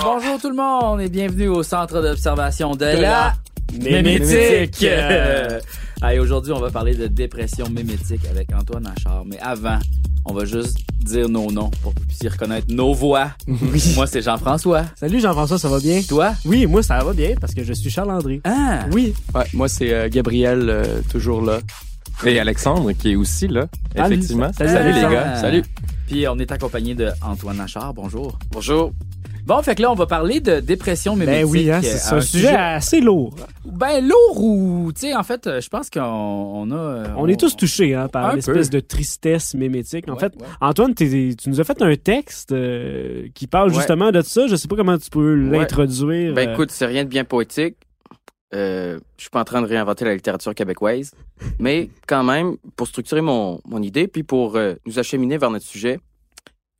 Bonjour tout le monde et bienvenue au centre d'observation de, la, la mémétique. aujourd'hui, on va parler de dépression mémétique avec Antoine Achard. Mais avant, on va juste dire nos noms pour que vous puissiez reconnaître nos voix. Moi, c'est Jean-François. Salut Jean-François, ça va bien? Toi? Oui, moi ça va bien parce que je suis Charles André. Ah! Oui. Ouais, moi c'est euh, Gabriel, euh, toujours là. Et Alexandre qui est aussi là, effectivement. salut, Salut, les gars, salut. Puis on est accompagné de Antoine Achard. Bonjour. Bonjour. Bon, fait que là, on va parler de dépression mémétique. Ben oui, hein, c'est c'est un sujet assez lourd. Ben lourd ou... Tu sais, en fait, euh, je pense qu'on on a... euh, On est tous touchés hein, par l'espèce de tristesse mémétique. En Ouais, fait, ouais. Antoine, tu nous as fait un texte euh, qui parle Ouais. justement de ça. Je sais pas comment tu peux l'introduire. Ben euh, écoute, c'est rien de bien poétique. Euh, je suis pas en train de réinventer la littérature québécoise, mais quand même, pour structurer mon, mon idée, puis pour euh, nous acheminer vers notre sujet,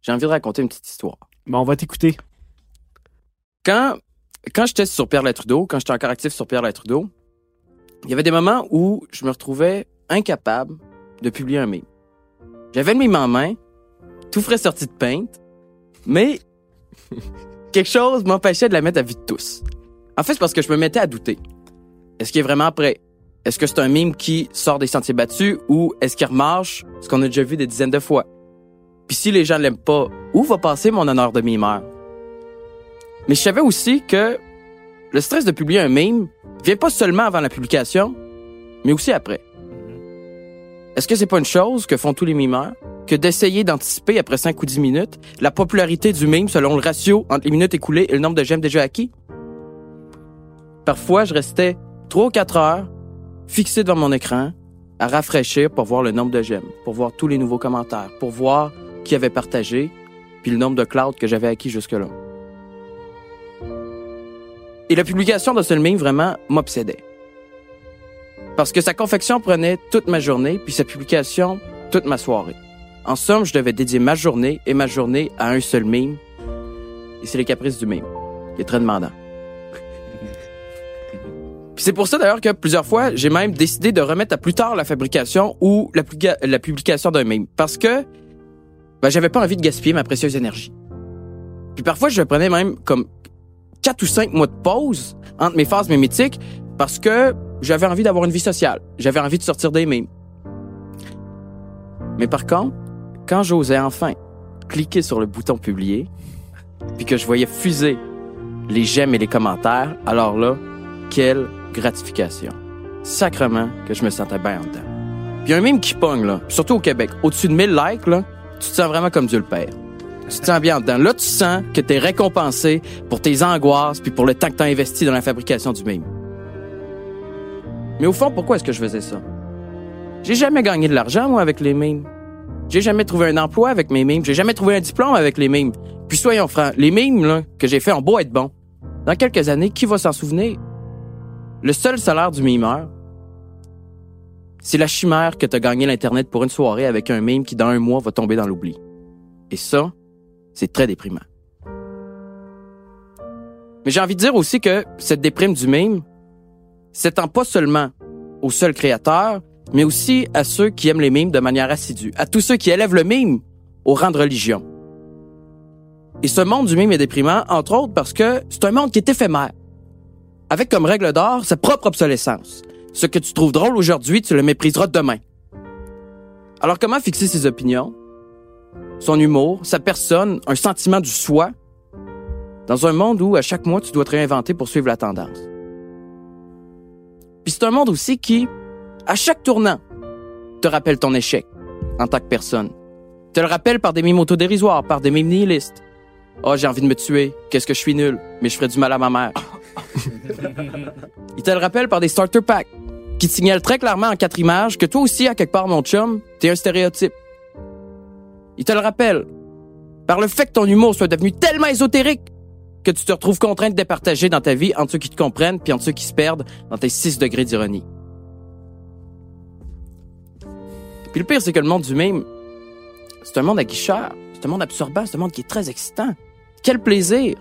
j'ai envie de raconter une petite histoire. ben, on va t'écouter. Quand, quand j'étais sur Pierre Trudeau, quand j'étais encore actif sur Pierre Trudeau, il y avait des moments où je me retrouvais incapable de publier un meme. J'avais le meme en main, tout frais sorti de peinte, mais quelque chose m'empêchait de la mettre à vue de tous. En fait, c'est parce que je me mettais à douter. Est-ce qu'il est vraiment prêt? Est-ce que c'est un mime qui sort des sentiers battus ou est-ce qu'il remarche ce qu'on a déjà vu des dizaines de fois? Puis si les gens l'aiment pas, où va passer mon honneur de mimeur? Mais je savais aussi que le stress de publier un meme vient pas seulement avant la publication, mais aussi après. Est-ce que c'est pas une chose que font tous les mimeurs? Que d'essayer d'anticiper après 5 ou 10 minutes la popularité du meme selon le ratio entre les minutes écoulées et le nombre de j'aime déjà acquis? Parfois, je restais 3 ou 4 heures fixé devant mon écran à rafraîchir pour voir le nombre de j'aime, pour voir tous les nouveaux commentaires, pour voir qui avait partagé, puis le nombre de clouds que j'avais acquis jusque-là. Et la publication de ce meme vraiment m'obsédait. Parce que sa confection prenait toute ma journée, puis sa publication toute ma soirée. En somme, je devais dédier ma journée et ma journée à un seul meme. Et c'est les caprices du meme, qui est très demandant. C'est pour ça d'ailleurs que plusieurs fois, j'ai même décidé de remettre à plus tard la fabrication ou la, la publication d'un meme. Parce que ben, j'avais pas envie de gaspiller ma précieuse énergie. Puis parfois, je prenais même comme quatre ou cinq mois de pause entre mes phases mémétiques parce que j'avais envie d'avoir une vie sociale. J'avais envie de sortir des mèmes. Mais par contre, quand j'osais enfin cliquer sur le bouton publier, puis que je voyais fuser les j'aime et les commentaires, alors là, quelle gratification. Sacrement que je me sentais bien en dedans. Puis un mime qui pogne, là, surtout au Québec, au-dessus de 1000 likes, là, tu te sens vraiment comme Dieu le Père. Tu te sens bien en dedans. Là, tu sens que t'es récompensé pour tes angoisses puis pour le temps que t'as investi dans la fabrication du mime. Mais au fond, pourquoi est-ce que je faisais ça? J'ai jamais gagné de l'argent, moi, avec les mimes. J'ai jamais trouvé un emploi avec mes mimes. J'ai jamais trouvé un diplôme avec les mimes. Puis soyons francs, les mimes, là, que j'ai fait ont beau être bons. Dans quelques années, qui va s'en souvenir? Le seul salaire du mimeur, c'est la chimère que t'as gagné l'Internet pour une soirée avec un mime qui, dans un mois, va tomber dans l'oubli. Et ça, c'est très déprimant. Mais j'ai envie de dire aussi que cette déprime du mime s'étend pas seulement aux seuls créateurs, mais aussi à ceux qui aiment les mimes de manière assidue, à tous ceux qui élèvent le mime au rang de religion. Et ce monde du mime est déprimant, entre autres parce que c'est un monde qui est éphémère, avec comme règle d'or sa propre obsolescence. Ce que tu trouves drôle aujourd'hui, tu le mépriseras demain. Alors comment fixer ses opinions, son humour, sa personne, un sentiment du soi, dans un monde où à chaque mois tu dois te réinventer pour suivre la tendance? Puis c'est un monde aussi qui, à chaque tournant, te rappelle ton échec en tant que personne. Te le rappelle par des mimes autodérisoires, par des mimes nihilistes. Oh, j'ai envie de me tuer. Qu'est-ce que je suis nul. Mais je ferais du mal à ma mère. Il te le rappelle par des starter packs qui te signalent très clairement en quatre images que toi aussi, à quelque part, mon chum, t'es un stéréotype. Il te le rappelle par le fait que ton humour soit devenu tellement ésotérique que tu te retrouves contraint de départager dans ta vie entre ceux qui te comprennent puis entre ceux qui se perdent dans tes 6 degrés d'ironie. Puis le pire, c'est que le monde du mime, c'est un monde aguicheur, c'est un monde absorbant, c'est un monde qui est très excitant. Quel plaisir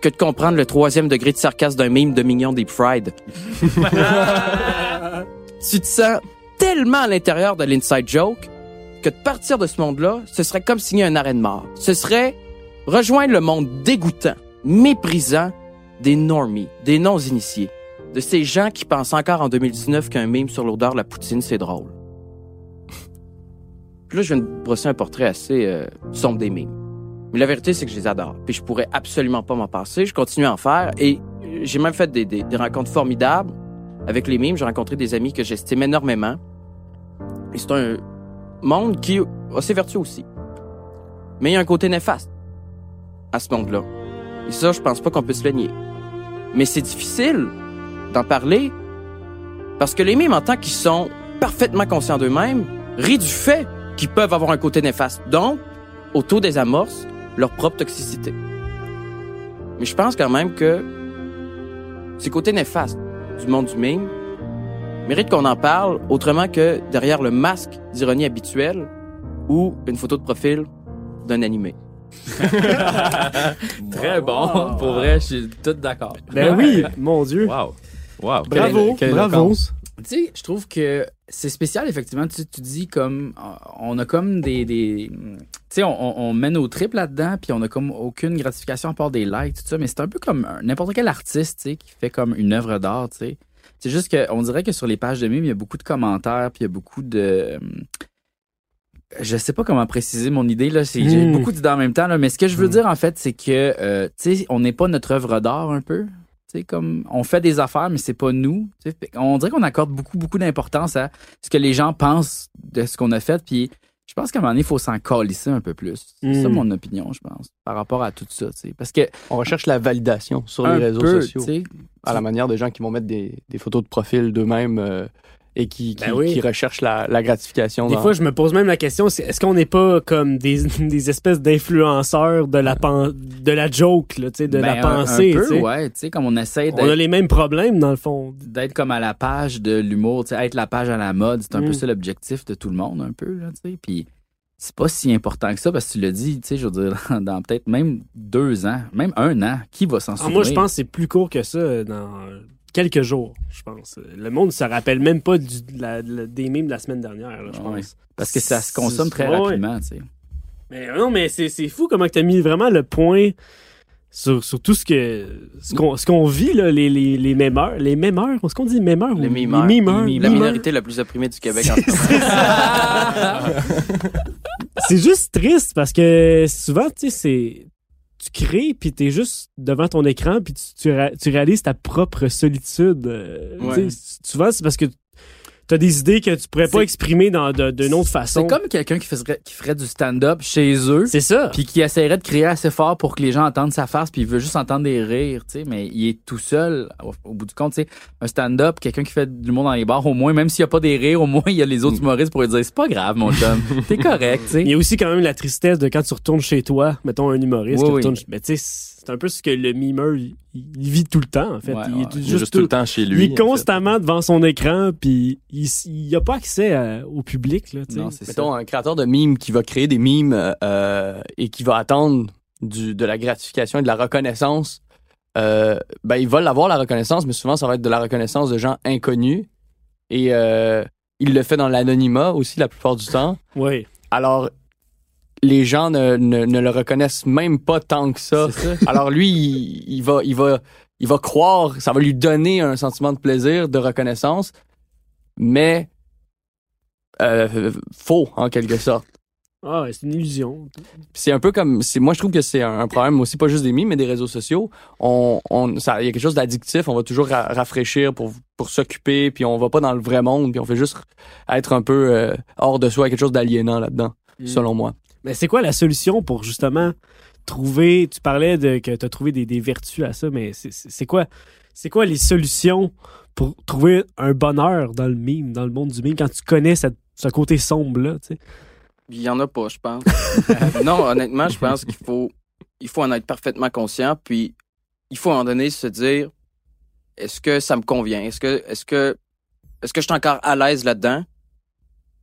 que de comprendre le troisième degré de sarcasme d'un mime de mignon deep fried. tu te sens tellement à l'intérieur de l'inside joke que de partir de ce monde-là, ce serait comme signer un arrêt de mort. Ce serait rejoindre le monde dégoûtant, méprisant des normies, des non-initiés, de ces gens qui pensent encore en 2019 qu'un mime sur l'odeur de la poutine, c'est drôle. Puis là, je viens de brosser un portrait assez euh, sombre des mimes. Mais la vérité, c'est que je les adore. Puis je pourrais absolument pas m'en passer. Je continue à en faire. Et euh, j'ai même fait des, rencontres formidables avec les mimes. J'ai rencontré des amis que j'estime énormément. Et c'est un monde qui a ses vertus aussi. Mais il y a un côté néfaste à ce monde-là. Et ça, je pense pas qu'on peut se le nier. Mais c'est difficile d'en parler parce que les mimes, en tant qu'ils sont parfaitement conscients d'eux-mêmes, rient du fait qu'ils peuvent avoir un côté néfaste. Donc, auto-désamorcent leur propre toxicité. Mais je pense quand même que ces côtés néfastes du monde du mime méritent qu'on en parle autrement que derrière le masque d'ironie habituel ou une photo de profil d'un animé. Très bon. Pour vrai, je suis tout d'accord. Ben oui, mon Dieu. Wow. Wow. Bravo, Quelle- quelle bravo. Tu sais, je trouve que c'est spécial, effectivement. Tu, tu dis comme. On a comme des. des tu sais, on, on, on mène au trip là-dedans, puis on a comme aucune gratification à part des likes, tout ça. Mais c'est un peu comme n'importe quel artiste, tu sais, qui fait comme une œuvre d'art, tu sais. C'est juste qu'on dirait que sur les pages de mimes, il y a beaucoup de commentaires, puis il y a beaucoup de. hum, Je sais pas comment préciser mon idée, là. C'est, J'ai Mm. beaucoup d'idées en même temps, là. Mais ce que je veux dire, en fait, c'est que, euh, tu sais, on n'est pas notre œuvre d'art un peu. Tu sais, comme on fait des affaires, mais c'est pas nous. Tu sais, fait on dirait qu'on accorde beaucoup, beaucoup d'importance à ce que les gens pensent de ce qu'on a fait. Puis je pense qu'à un moment donné, il faut s'en calisser un peu plus. C'est ça mon opinion, je pense, par rapport à tout ça. tu sais. Parce que On recherche la validation sur les réseaux peu, sociaux. tu sais, À la manière des gens qui vont mettre des, des photos de profil d'eux-mêmes euh, et qui, qui, Ben oui. qui recherchent la, la gratification. Des dans- fois, je me pose même la question, est-ce qu'on n'est pas comme des, des espèces d'influenceurs de la de la joke, là, tu sais, de ben, la un- pensée, Un, tu peu, ouais. Comme on essaie On a les mêmes problèmes, dans le fond. d'être comme à la page de l'humour, tu sais, être la page à la mode. C'est un Mm. peu ça l'objectif de tout le monde, un peu, là, tu sais. Puis c'est pas si important que ça parce que tu l'as dit, tu sais, je veux dire, dans, dans peut-être même deux ans, même un an, qui va s'en Ah, souvenir? moi, je pense que c'est plus court que ça dans quelques jours, je pense. Le monde ne se rappelle même pas du, la- la- des mimes de la semaine dernière, là, je Ouais. pense. Parce que ça se consomme très Ouais, rapidement, tu sais. Mais euh, non, mais c'est c'est fou comment tu as mis vraiment le point sur, sur tout ce que ce qu'on ce qu'on vit, là, les, les, les mémeurs. Les mémeurs, est-ce qu'on dit mémeurs ou Les mimeurs? Les mimeurs. La mimeurs. minorité la plus opprimée du Québec en ce moment. c'est juste triste parce que souvent, tu sais, c'est. Tu crées, puis t'es juste devant ton écran, puis tu, tu, tu réalises ta propre solitude. euh, Ouais. Souvent, c'est parce que t'as des idées que tu pourrais pas exprimer dans, d'une autre façon? C'est comme quelqu'un qui ferait, qui ferait du stand-up chez eux, C'est ça. puis qui essaierait de crier assez fort pour que les gens entendent sa face, puis il veut juste entendre des rires, tu sais, mais il est tout seul au, au bout du compte, tu sais. Un stand-up, quelqu'un qui fait du monde dans les bars, au moins, même s'il n'y a pas des rires, au moins, il y a les autres humoristes pour lui dire, c'est pas grave, mon chum, t'es correct, tu Il y sais. a aussi quand même la tristesse de quand tu retournes chez toi, mettons un humoriste Oui, qui oui. retourne. Mais tu sais, c'est un peu ce que le mimeur, il, il vit tout le temps, en fait. Ouais, il ouais. est Il est juste, juste tout le temps chez il lui. est en fait. constamment devant son écran, puis il il a pas accès à- au public, là, tu sais. Non, c'est ça. Mettons, un créateur de mimes qui va créer des mimes euh, euh, et qui va attendre du, de la gratification et de la reconnaissance, euh, ben, il va l'avoir, la reconnaissance, mais souvent, ça va être de la reconnaissance de gens inconnus. Et euh, il le fait dans l'anonymat aussi la plupart du temps. Oui. Alors, les gens ne, ne, ne le reconnaissent même pas tant que ça. Ça. Alors lui, il, il va, il va, il va croire, ça va lui donner un sentiment de plaisir, de reconnaissance, mais euh, faux en quelque sorte. Ah, ouais, c'est une illusion. C'est un peu comme, c'est, moi je trouve que c'est un, un problème aussi pas juste des mimes, mais des réseaux sociaux. On, on, ça, il y a quelque chose d'addictif. On va toujours ra- rafraîchir pour, pour s'occuper, puis on va pas dans le vrai monde, puis on fait juste être un peu euh, hors de soi, quelque chose d'aliénant là-dedans, Mm. selon moi. Mais c'est quoi la solution pour justement trouver, tu parlais de que tu as trouvé des, des vertus à ça, mais c'est- quoi, quoi les solutions pour trouver un bonheur dans le mime, dans le monde du mime, quand tu connais ce côté sombre-là, tu sais? Il y en a pas, je pense. non, honnêtement, je pense qu'il faut, il faut en être parfaitement conscient, puis il faut à un moment donné se dire, est-ce que ça me convient? Est-ce que, est-ce que, est-ce que je suis encore à l'aise là-dedans?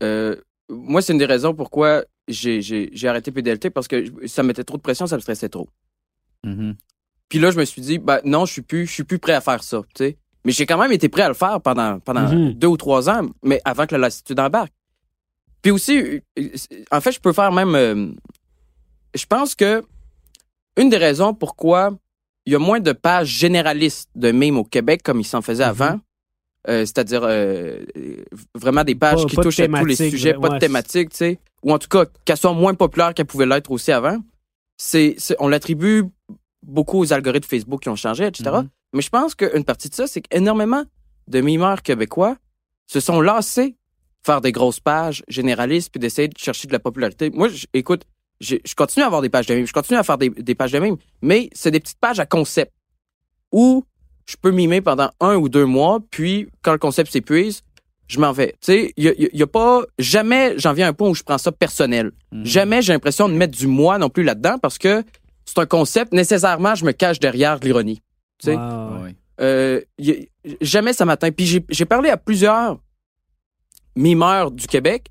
Euh, moi, c'est une des raisons pourquoi j'ai, j'ai, j'ai arrêté PDLT parce que ça me mettait trop de pression, ça me stressait trop. Mhm. Puis là, je me suis dit, ben non, je suis plus, je suis plus prêt à faire ça, tu sais. Mais j'ai quand même été prêt à le faire pendant, pendant Mhm. deux ou trois ans, mais avant que la lassitude embarque. Puis aussi, en fait, je peux faire même, euh, je pense que une des raisons pourquoi il y a moins de pages généralistes de mimes au Québec comme il s'en faisait avant, euh, c'est-à-dire euh, vraiment des pages Pas- qui pas touchent à tous les sujets, ouais, pas de ouais. thématique, tu sais, ou en tout cas qu'elles soient moins populaires qu'elles pouvaient l'être aussi avant. C'est, on l'attribue beaucoup aux algorithmes Facebook qui ont changé, etc. Mhm. Mais je pense qu'une partie de ça, c'est qu'énormément de mimeurs québécois se sont lassés de faire des grosses pages généralistes puis d'essayer de chercher de la popularité. Moi, écoute, j'ai- je continue à avoir des pages de mimes, je continue à faire des, des pages de mimes, mais c'est des petites pages à concept où je peux mimer pendant un ou deux mois, puis quand le concept s'épuise, je m'en vais. Tu sais, il y a, y a- y a pas jamais j'en viens à un point où je prends ça personnel. Mhm. Jamais j'ai l'impression de mettre du moi non plus là-dedans parce que c'est un concept nécessairement je me cache derrière de l'ironie. Tu sais, Wow. Euh, jamais ça m'atteint. Puis j'ai- parlé à plusieurs mimeurs du Québec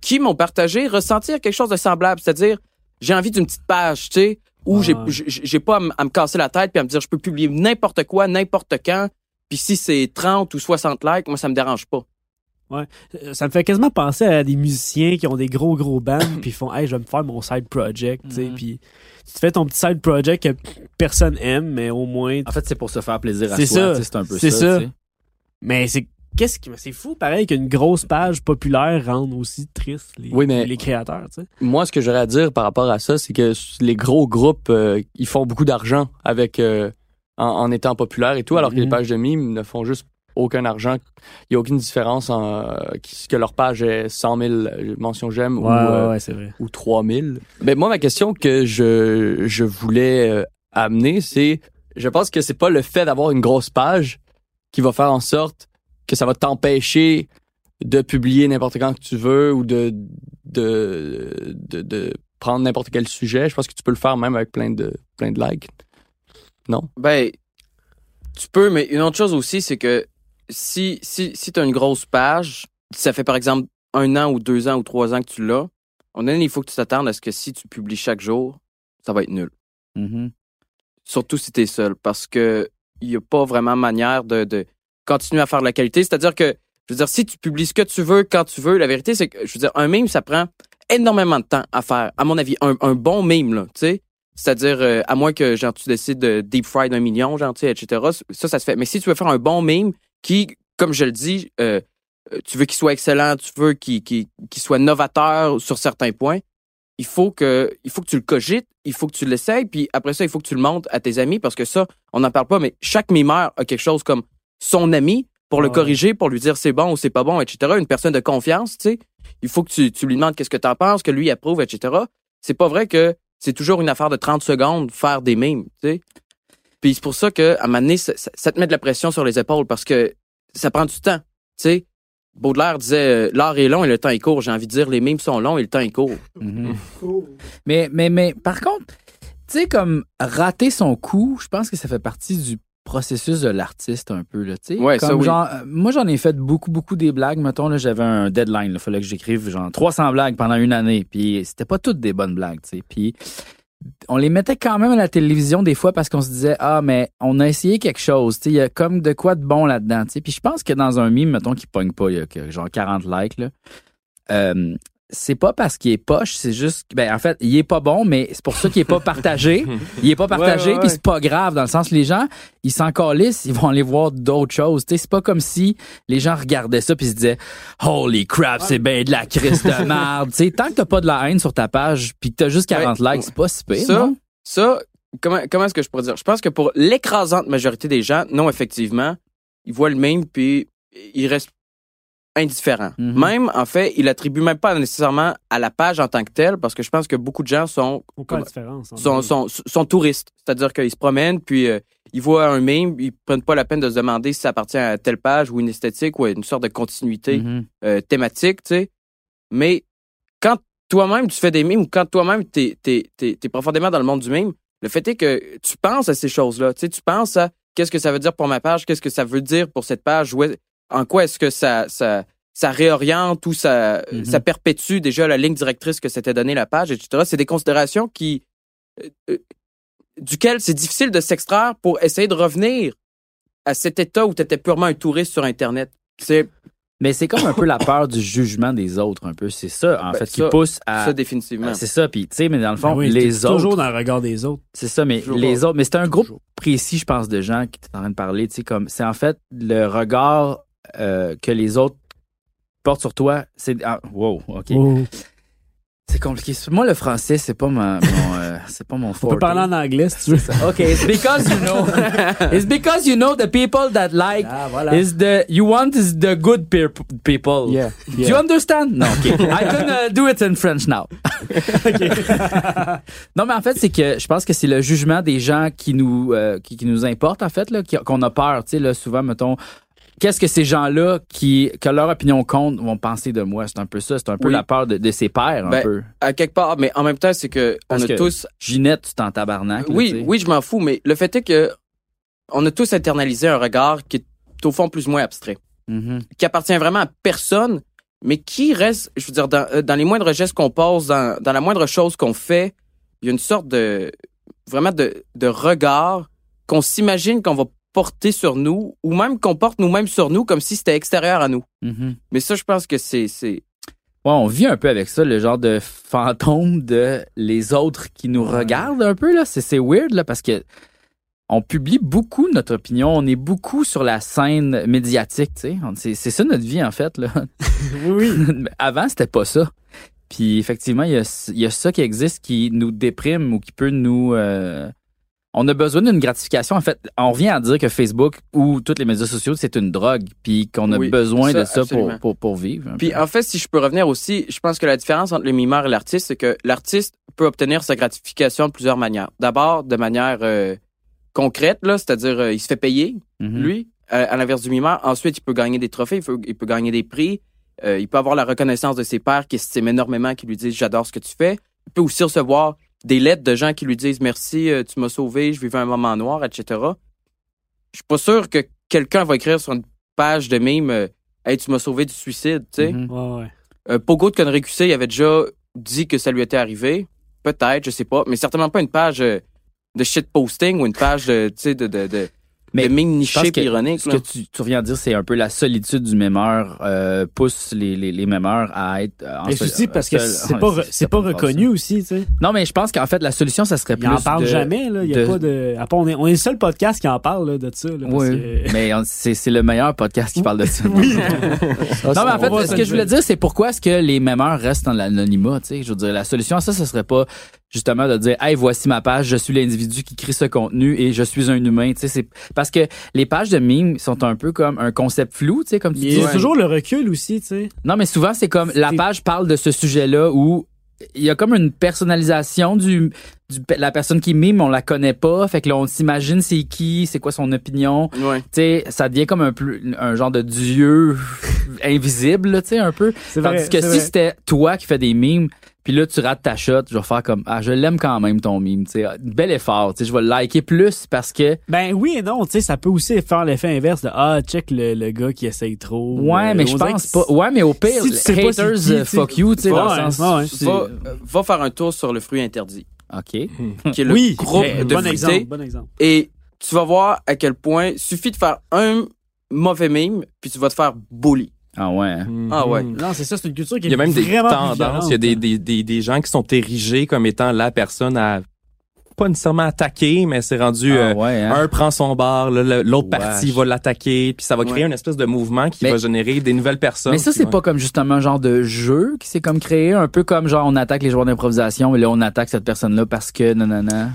qui m'ont partagé ressentir quelque chose de semblable, c'est-à-dire j'ai envie d'une petite page, tu sais, où j'ai pas à me casser la tête puis à me dire je peux publier n'importe quoi, n'importe quand. Puis si c'est 30 ou 60 likes, moi ça me dérange pas. Euh, Ça me fait quasiment penser à des musiciens qui ont des gros, gros bands, puis ils font, hey, je vais me faire mon side project, tu sais, Mhm. puis tu te fais ton petit side project que personne aime, mais au moins. En fait, c'est pour se faire plaisir à C'est soi. C'est un peu C'est ça. Mais c'est. Qu'est-ce qui. C'est fou, pareil, qu'une grosse page populaire rende aussi triste les, Oui, mais- les créateurs, tu sais. Moi, ce que j'aurais à dire par rapport à ça, c'est que les gros groupes, euh, ils font beaucoup d'argent avec euh, en, en étant populaires et tout, alors que les Mhm. pages de mimes ne font juste aucun argent. Il n'y a aucune différence en euh, que leur page est 100 000 mentions j'aime ou, euh, ouais, c'est vrai. ou 3000. Ben moi ma question que je je voulais euh, amener c'est je pense que c'est pas le fait d'avoir une grosse page qui va faire en sorte que ça va t'empêcher de publier n'importe quand que tu veux ou de de de, de prendre n'importe quel sujet. Je pense que tu peux le faire même avec plein de plein de likes. Non? Ben, tu peux, mais une autre chose aussi, c'est que si, si, si tu as une grosse page, ça fait par exemple un an ou deux ans ou trois ans que tu l'as, on il faut que tu t'attendes à ce que si tu publies chaque jour, ça va être nul. Mhm. Surtout si tu es seul, parce que il n'y a pas vraiment manière de, de continuer à faire de la qualité. C'est-à-dire que, je veux dire, si tu publies ce que tu veux, quand tu veux, la vérité, c'est que, je veux dire, un meme, ça prend énormément de temps à faire. À mon avis, un, un bon meme, là, tu sais. C'est-à-dire, euh, à moins que, genre, tu décides de deep fry d'un million, genre, tu sais, etc. Ça, ça se fait. Mais si tu veux faire un bon meme qui, comme je le dis, euh, euh, tu veux qu'il soit excellent, tu veux qu'il soit novateur sur certains points, il faut que il faut que tu le cogites, il faut que tu l'essayes, puis après ça, il faut que tu le montres à tes amis parce que ça, on n'en parle pas, mais chaque mimeur a quelque chose comme son ami pour le Ouais. corriger, pour lui dire c'est bon ou c'est pas bon, etc. Une personne de confiance, tu sais. Il faut que tu, tu lui demandes qu'est-ce que tu en penses, que lui approuve, etc. C'est pas vrai que c'est toujours une affaire de 30 secondes faire des mimes, tu sais. Puis c'est pour ça que à un moment donné, ça, ça- ça te met de la pression sur les épaules parce que ça prend du temps, tu sais. Baudelaire disait euh, l'art est long et le temps est court. J'ai envie de dire les mimes sont longs et le temps est court. Mhm. Mais, mais, mais, par contre, tu sais, comme rater son coup, je pense que ça fait partie du processus de l'artiste un peu, là, tu sais. Ouais, Comme ça, oui. genre, euh, moi, j'en ai fait beaucoup, beaucoup des blagues. Mettons, là, j'avais un deadline. Il fallait que j'écrive genre 300 blagues pendant une année. Puis c'était pas toutes des bonnes blagues, tu sais. Puis on les mettait quand même à la télévision des fois parce qu'on se disait, ah, mais on a essayé quelque chose, tu. Il y a comme de quoi de bon là-dedans, tu. Puis je pense que dans un mime, mettons, qui pogne pas, il y a genre 40 likes, là. euh, c'est pas parce qu'il est poche, c'est juste ben en fait, il est pas bon mais c'est pour ça qu'il est pas partagé. Il est pas partagé Ouais, ouais, puis ouais. c'est pas grave dans le sens les gens, ils s'en calissent, ils vont aller voir d'autres choses, tu sais, c'est pas comme si les gens regardaient ça puis se disaient "Holy crap, c'est ben de la crise de merde." tu sais, tant que t'as pas de la haine sur ta page puis que t'as juste 40 likes, c'est pas si pire. Ça, non? ça, comment, comment est-ce que je pourrais dire? Je pense que pour l'écrasante majorité des gens, non, effectivement, ils voient le même puis ils restent indifférent. Mhm. Même, en fait, il attribue même pas nécessairement à la page en tant que telle, parce que je pense que beaucoup de gens sont comme- touristes. C'est-à-dire qu'ils se promènent, puis euh, ils voient un meme, ils prennent pas la peine de se demander si ça appartient à telle page ou une esthétique ou à une sorte de continuité Mhm. euh, thématique, tu sais. Mais quand toi-même tu fais des mimes ou quand toi-même t'es es, t'es profondément dans le monde du mime, le fait est que tu penses à ces choses-là. Tu sais, tu penses à qu'est-ce que ça veut dire pour ma page, qu'est-ce que ça veut dire pour cette page, où est- en quoi est-ce que ça, ça, ça réoriente ou ça, Mhm. ça perpétue déjà la ligne directrice que s'était donnée la page, etc. C'est des considérations qui, euh, euh, duquel c'est difficile de s'extraire pour essayer de revenir à cet état où tu étais purement un touriste sur Internet. C'est Mais c'est comme un peu la peur du jugement des autres, un peu. C'est ça, en Ben, fait, ça- qui pousse à. ça définitivement. Ah, C'est ça, puis tu sais, mais dans le fond, Ben oui, les autres. Toujours dans le regard des autres. C'est ça, mais Toujours les autres. Mais c'est un groupe précis, je pense, de gens qui étaient en train de parler. Tu sais, comme c'est en fait le regard euh, que les autres portent sur toi. C'est ah, wow, ok. C'est compliqué. Moi, le français, c'est pas ma, mon, euh, c'est pas mon On fort. peut parler en anglais si tu veux. Ok, it's because you know. it's because you know the people that like Ah, voilà. is the you want is the good peer- people. Yeah, Do you understand? No, okay. I can uh, do it in French now. non, mais en fait, c'est que je pense que c'est le jugement des gens qui nous euh, qui, qui nous importe en fait là, qu'on a peur. Tu sais là, souvent, mettons. Qu'est-ce que ces gens-là qui que leur opinion compte vont penser de moi? C'est un peu ça. C'est un peu Oui. la peur de, de ses pairs un Ben, peu. à quelque part, mais en même temps, c'est que on a que tous. Ginette, tu t'en tabarnak. Oui, oui, je m'en fous, mais le fait est que on a tous internalisé un regard qui est au fond plus ou moins abstrait, Mhm. qui appartient vraiment à personne, mais qui reste, je veux dire, dans, euh, dans les moindres gestes qu'on pose, dans, dans la moindre chose qu'on fait, il y a une sorte de vraiment de, de regard qu'on s'imagine qu'on va porter sur nous, ou même qu'on porte nous-mêmes sur nous comme si c'était extérieur à nous. Mhm. Mais ça, je pense que c'est c'est Ouais, on vit un peu avec ça, le genre de fantôme de les autres qui nous regardent un peu là. C'est weird là parce que on publie beaucoup notre opinion, on est beaucoup sur la scène médiatique, tu sais. On- C'est c'est ça notre vie en fait là. Oui, Avant c'était pas ça. Puis effectivement, il y a, y a ça qui existe qui nous déprime ou qui peut nous euh, on a besoin d'une gratification. En fait, on vient à dire que Facebook ou tous les médias sociaux, c'est une drogue, puis qu'on a Oui, besoin ça, de ça pour, pour, pour vivre. Puis en fait, si je peux revenir aussi, je pense que la différence entre le mimeur et l'artiste, c'est que l'artiste peut obtenir sa gratification de plusieurs manières. D'abord, de manière euh, concrète, là, c'est-à-dire euh, il se fait payer, Mhm. lui, euh, à l'inverse du mimeur. Ensuite, il peut gagner des trophées, il peut, il peut gagner des prix, euh, il peut avoir la reconnaissance de ses pairs qui estiment énormément, qui lui disent j'adore ce que tu fais. Il peut aussi recevoir des lettres de gens qui lui disent merci, euh, tu m'as sauvé, je vivais un moment noir, etc. Je suis pas sûr que quelqu'un va écrire sur une page de mime euh, Hey, tu m'as sauvé du suicide, tu sais. Mhm. Ouais, ouais. Euh, Pogo de conneries QC, il avait déjà dit que ça lui était arrivé. Peut-être, je sais pas. Mais certainement pas une page euh, de shitposting ou une page de, tu sais, de, de, de, Mais de pense niché que ironique. Ce là. que tu, tu reviens à dire, c'est un peu la solitude du mémeur euh, pousse les, les, les mémeurs à être euh, en Mais aussi parce que c'est pas, re- c'est pas reconnu aussi, tu sais. Non, mais je pense qu'en fait, la solution, ça serait Il plus. en parle de- jamais, là. Il y a de- pas de. à part, on, est, on est le seul podcast qui en parle, là, de ça, là. parce Oui, que- mais c'est c'est le meilleur podcast qui parle de ça. Oui. Non, mais en fait, ce le que je voulais dire. dire, c'est pourquoi est-ce que les mémeurs restent dans l'anonymat, tu sais? Je veux dire, la solution à ça, ce serait pas justement de dire, hey, voici ma page, je suis l'individu qui crée ce contenu et je suis un humain, tu sais. C'est parce que les pages de mimes sont un peu comme un concept flou, tu sais, comme tu Il dis. y a toujours le recul aussi, tu sais. Non, mais souvent, c'est comme la page parle de ce sujet-là où il y a comme une personnalisation du, du la personne qui mime, on la connaît pas, fait que là on s'imagine c'est qui, c'est quoi son opinion. Ouais. Tu sais, ça devient comme un plus un genre de dieu invisible, là, tu sais un peu. C'est Tandis vrai. que si c'était toi qui fais des mimes, puis là tu rates ta shot, je vais faire comme ah je l'aime quand même ton mime, tu sais, bel effort, tu sais, je vais le liker plus parce que Ben oui et non, tu sais, ça peut aussi faire l'effet inverse de Ah, check le, le gars qui essaye trop. ouais, Euh, mais on je pense pas. Ouais, mais au pire, Si tu sais haters, qui, euh, tu sais, fuck you, tu sais, dans le sens. Va, va faire un tour sur le fruit interdit, Ok. qui est le Oui, groupe de bon exemple, bon exemple. Et tu vas voir à quel point suffit de faire un mauvais mime, puis tu vas te faire bully. Ah ouais. Ah ouais. Non, c'est ça, c'est une culture qui est Il y a même des tendances, il y a des, violente. des, des, des gens qui sont érigés comme étant la personne à pas nécessairement attaquer, mais c'est rendu Ah euh, ouais, hein? un prend son bar, là, l'autre partie va l'attaquer, puis ça va créer Ouais. une espèce de mouvement qui Mais- va générer des nouvelles personnes. Mais ça, c'est pas comme justement un genre de jeu qui s'est comme créé, un peu comme genre on attaque les joueurs d'improvisation, mais là on attaque cette personne-là parce que non, non, non.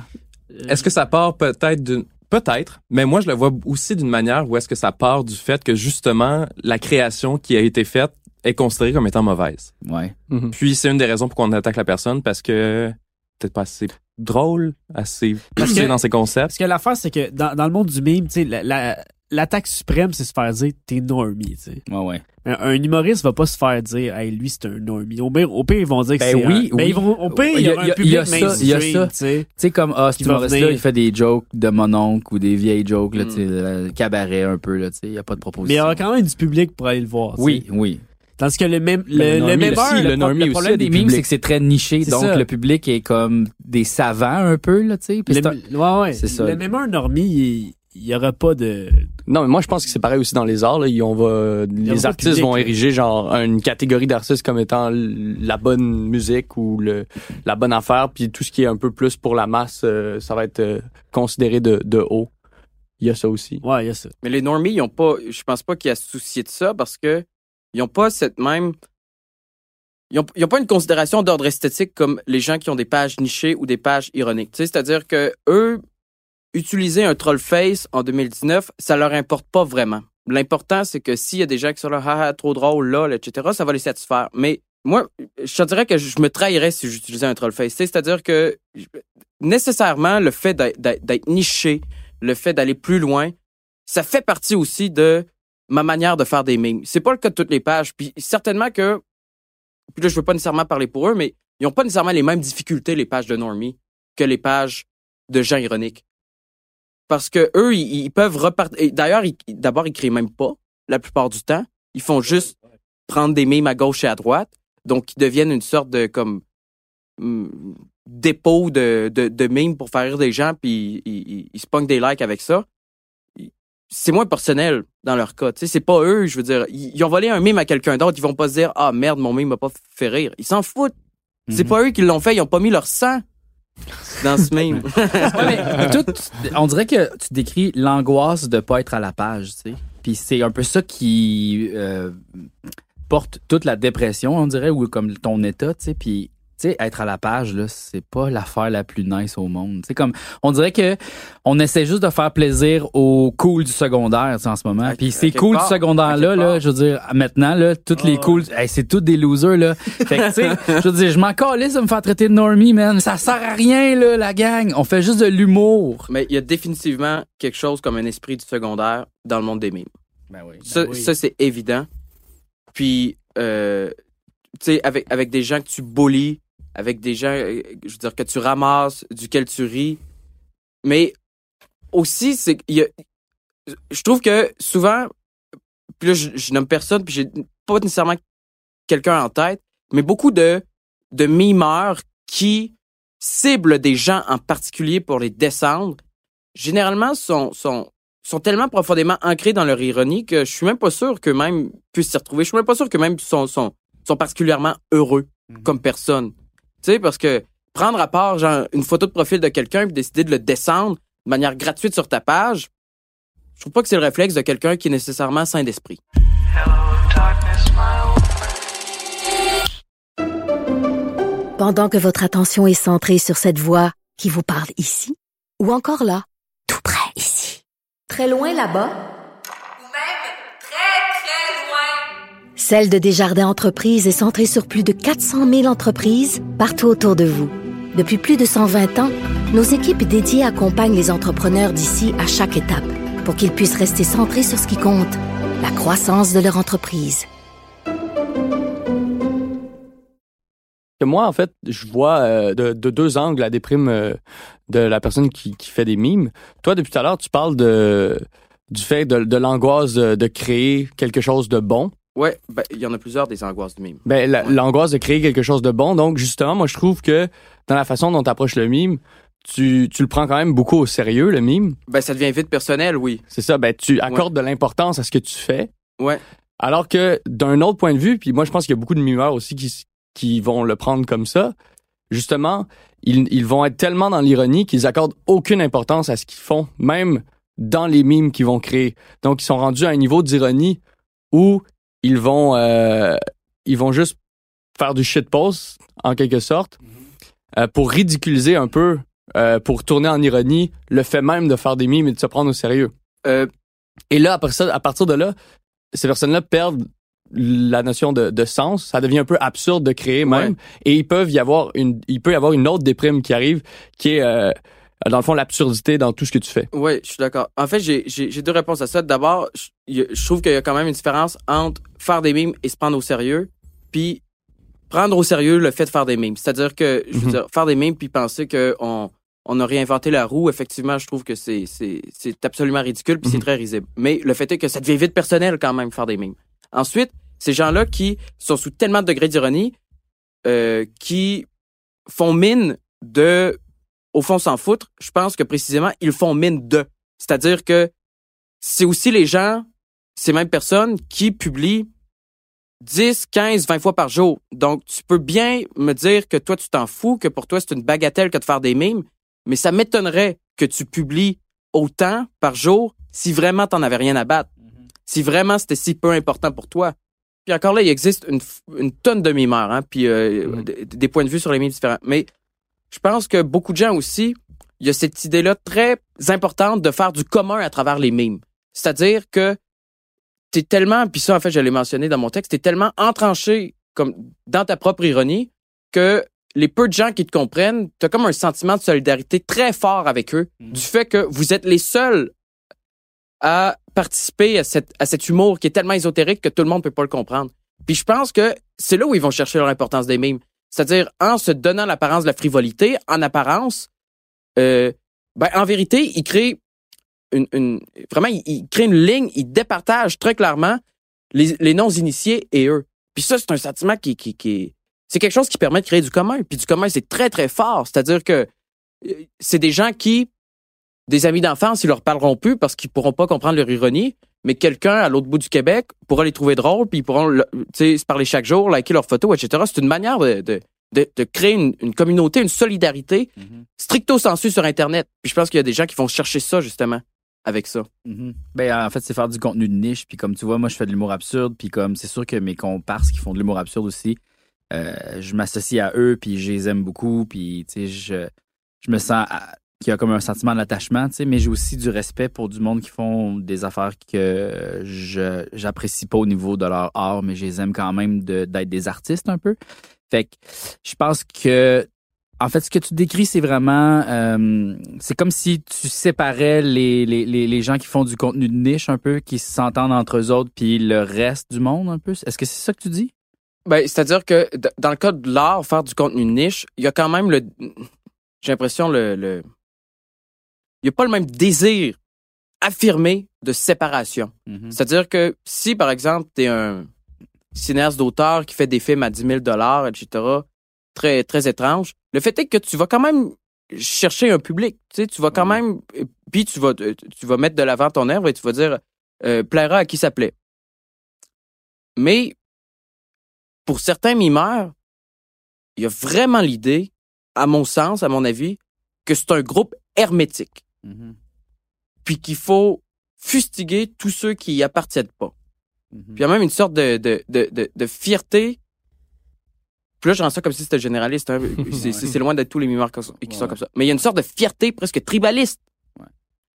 Est-ce que ça part peut-être d'une Peut-être, mais moi je le vois aussi d'une manière où est-ce que ça part du fait que justement la création qui a été faite est considérée comme étant mauvaise. Ouais. Mhm. Puis c'est une des raisons pourquoi on attaque la personne parce que peut-être pas assez drôle, assez poussé dans ses concepts. Parce que l'affaire, c'est que dans, dans le monde du mime, tu sais, la- la- l'attaque suprême, c'est se faire dire t'es normie, tu sais. Ouais, ouais. Un, un humoriste va pas se faire dire hey, lui c'est un normie. Au pire, au pire, ils vont dire que Ben c'est oui, un- ben, oui. ils vont, au pire, il y, Il y a- un y public il y a ça. tu sais. Tu sais, comme, ah, humoriste-là, venir. il fait des jokes de mon oncle ou des vieilles jokes, là, Mm. tu sais, le cabaret un peu, là, tu sais, il n'y a pas de Mais il y proposition. aura quand même du public pour aller le voir. tu sais. Oui, oui. Tandis que le même le, Ben, le même le le problème des publics. c'est que c'est très niché, donc ça. le public est comme des savants un peu, là, tu sais. ouais, ouais. c'est ça. Le même heure normie, il- y aura pas de Non, mais moi, je pense que c'est pareil aussi dans les arts. Là. Ils- On va, les artistes public, vont là. ériger genre une catégorie d'artistes comme étant la bonne musique ou le, la bonne affaire. Puis tout ce qui est un peu plus pour la masse, euh, ça va être euh, considéré de, de haut. Il y a ça aussi. Ouais, il y a ça. Mais les normies, ils ont pas, je pense pas qu'il y a souci de ça parce que ils ont pas cette même, ils ont, ils ont pas une considération d'ordre esthétique comme les gens qui ont des pages nichées ou des pages ironiques. Tu sais, c'est-à-dire que eux, utiliser un troll face en 2019, ça leur importe pas vraiment. L'important, c'est que s'il y a des gens qui sont là, haha, trop drôle, lol, etc., ça va les satisfaire. Mais moi, je te dirais que je me trahirais si j'utilisais un troll face. C'est-à-dire que nécessairement, le fait d'être- niché, le fait d'aller plus loin, ça fait partie aussi de ma manière de faire des memes. C'est pas le cas de toutes les pages. Puis certainement que, puis là, je veux pas nécessairement parler pour eux, mais ils ont pas nécessairement les mêmes difficultés, les pages de normie, que les pages de gens ironiques. Parce que eux, ils, ils peuvent repartir. D'ailleurs, d'abord, ils créent même pas, la plupart du temps. Ils font juste prendre des memes à gauche et à droite. Donc, ils deviennent une sorte de, comme, hum, dépôt de, de, de memes pour faire rire des gens, puis ils, ils, ils se pognent des likes avec ça. C'est moins personnel dans leur cas. Tu sais, c'est pas eux, je veux dire. Ils, ils ont volé un meme à quelqu'un d'autre, ils vont pas se dire Ah merde, mon meme m'a pas fait rire. Ils s'en foutent. C'est Mhm. pas eux qui l'ont fait, ils ont pas mis leur sang dans ce tout, on dirait que tu décris l'angoisse de pas être à la page, tu sais. C'est un peu ça qui euh, porte toute la dépression, on dirait, ou comme ton état, tu sais. Sais, être à la page, là, c'est pas l'affaire la plus nice au monde. Sais, comme, on dirait que on essaie juste de faire plaisir aux cool du secondaire, en ce moment. Puis ces cool du secondaire-là, là, je veux dire, maintenant, là, toutes les cool, hey, c'est tous des losers, là. Fait que, tu sais, je veux dire, je m'en calisse de me faire traiter de normie, man. Ça sert à rien, là, la gang. On fait juste de l'humour. Mais il y a définitivement quelque chose comme un esprit du secondaire dans le monde des memes. Ben oui. Ça, oui. ça, c'est évident. Puis, euh, tu sais, avec, avec des gens que tu bullies, avec des gens, euh, je veux dire, que tu ramasses, duquel tu ris. Mais aussi, c'est qu'il y a, je trouve que souvent, puis là, je, je nomme personne, puis j'ai pas nécessairement quelqu'un en tête, mais beaucoup de, de mimeurs qui ciblent des gens en particulier pour les descendre, généralement sont, sont, sont tellement profondément ancrés dans leur ironie que je suis même pas sûr qu'eux-mêmes puissent s'y retrouver. Je suis même pas sûr qu'eux-mêmes sont, sont, sont particulièrement heureux comme personne. Tu sais, parce que prendre à part genre, une photo de profil de quelqu'un puis décider de le descendre de manière gratuite sur ta page, je trouve pas que c'est le réflexe de quelqu'un qui est nécessairement sain d'esprit. Pendant que votre attention est centrée sur cette voix qui vous parle ici, ou encore là, tout près ici, très loin là-bas, Ou même très, très loin. Celle de Desjardins Entreprises est centrée sur plus de 400 000 entreprises partout autour de vous. Depuis plus de 120 ans, nos équipes dédiées accompagnent les entrepreneurs d'ici à chaque étape pour qu'ils puissent rester centrés sur ce qui compte, la croissance de leur entreprise. moi, en fait, je vois euh, de, de deux angles la déprime euh, de la personne qui, fait des mimes. Toi, depuis tout à l'heure, tu parles de du fait de, l'angoisse de créer quelque chose de bon. Ouais, ben, il y en a plusieurs des angoisses du mime. Ben, la- l'angoisse de créer quelque chose de bon. Donc, justement, moi, je trouve que dans la façon dont tu approches le mime, tu, tu le prends quand même beaucoup au sérieux, le mime. Ben, ça devient vite personnel, oui. C'est ça, ben, tu accordes de l'importance à ce que tu fais. Ouais. Alors que d'un autre point de vue, puis moi je pense qu'il y a beaucoup de mimeurs aussi qui, s- qui vont le prendre comme ça, justement, ils, ils vont être tellement dans l'ironie qu'ils accordent aucune importance à ce qu'ils font, même dans les mimes qu'ils vont créer. Donc ils sont rendus à un niveau d'ironie où ils vont euh, ils vont juste faire du shitpost en quelque sorte euh, pour ridiculiser un peu euh, pour tourner en ironie le fait même de faire des mimes et de se prendre au sérieux. Et là, après ça, à partir de là, ces personnes-là perdent la notion de, de sens. Ça devient un peu absurde de créer même. Et ils peuvent y avoir une, il peut y avoir une autre déprime qui arrive, qui est dans le fond l'absurdité dans tout ce que tu fais. Oui, je suis d'accord. En fait, j'ai- deux réponses à ça. D'abord, je, trouve qu'il y a quand même une différence entre faire des mimes et se prendre au sérieux, puis prendre au sérieux le fait de faire des mimes. C'est-à-dire que, je veux Mhm. dire, faire des mimes puis penser que on a réinventé la roue, effectivement, je trouve que c'est c'est c'est absolument ridicule puis c'est Mhm. très risible. Mais le fait est que ça devient vite personnel quand même faire des mimes. Ensuite, ces gens-là qui sont sous tellement de degrés d'ironie, euh, qui font mine de au fond s'en foutre, je pense que précisément, ils font mine de. C'est-à-dire que c'est aussi les gens, ces mêmes personnes qui publient 10, 15, 20 fois par jour. Donc, tu peux bien me dire que toi, tu t'en fous, que pour toi, c'est une bagatelle que de faire des mimes, mais ça m'étonnerait que tu publies autant par jour si vraiment t'en avais rien à battre. Si vraiment c'était si peu important pour toi. Puis encore là, il existe une, tonne de mimeurs, hein, puis euh, d- des points de vue sur les mimes différents. Mais je pense que beaucoup de gens aussi, il y a cette idée-là très importante de faire du commun à travers les mimes. C'est-à-dire que t'es tellement, puis ça en fait je l'ai mentionné dans mon texte, t'es tellement entranché comme dans ta propre ironie que les peu de gens qui te comprennent, t'as comme un sentiment de solidarité très fort avec eux du fait que vous êtes les seuls à participer à, cette, à cet humour qui est tellement ésotérique que tout le monde peut pas le comprendre. Puis je pense que c'est là où ils vont chercher leur importance des mimes. C'est-à-dire en se donnant l'apparence de la frivolité, en apparence, euh, ben en vérité, ils créent une, une vraiment, ils créent une ligne, ils départagent très clairement les, non-initiés et eux. Puis ça, c'est un sentiment qui, qui, qui est- c'est quelque chose qui permet de créer du commun. Puis du commun, c'est très, très fort. C'est-à-dire que euh, c'est des gens qui, des amis d'enfance, ils leur parleront plus parce qu'ils pourront pas comprendre leur ironie, mais quelqu'un à l'autre bout du Québec pourra les trouver drôles, puis ils pourront se parler chaque jour, liker leurs photos, etc. C'est une manière de, de, de, de créer une, une communauté, une solidarité stricto sensu sur Internet. Puis je pense qu'il y a des gens qui vont chercher ça, justement, avec ça. Mhm. Ben, en fait, c'est faire du contenu de niche. Puis comme tu vois, moi, je fais de l'humour absurde. Puis comme c'est sûr que mes comparses qui font de l'humour absurde aussi, euh, je m'associe à eux, puis je les aime beaucoup. Puis, tu sais, je, je me sens à- qu'il y a comme un sentiment d'attachement, tu sais, mais j'ai aussi du respect pour du monde qui font des affaires que je j'apprécie pas au niveau de leur art, mais je les aime quand même d'être des artistes un peu. Fait que je pense que en fait, ce que tu décris, c'est vraiment, euh, c'est comme si tu séparais les, les, les, gens qui font du contenu de niche un peu, qui s'entendent entre eux autres, puis le reste du monde un peu. Est-ce que c'est ça que tu dis? Ben, c'est-à-dire que dans le cas de l'art, faire du contenu de niche, il y a quand même le. J'ai l'impression le. le il n'y a pas le même désir affirmé de séparation. C'est-à-dire que si, par exemple, tu es un cinéaste d'auteur qui fait des films à 10 000 etc., très, très étrange, le fait est que tu vas quand même chercher un public. Tu sais, tu vas quand même. Puis tu vas, euh, tu vas mettre de l'avant ton œuvre et tu vas dire euh, plaira à qui ça plaît. Mais pour certains mimeurs, il y a vraiment l'idée, à mon sens, à mon avis, que c'est un groupe hermétique. Puis qu'il faut fustiguer tous ceux qui y appartiennent pas. Puis il y a même une sorte de, de, de, de, fierté. Puis là, je rends ça comme si c'était généraliste. hein. C'est loin d'être tous les qui sont, qui sont comme ça. Mais il y a une sorte de fierté presque tribaliste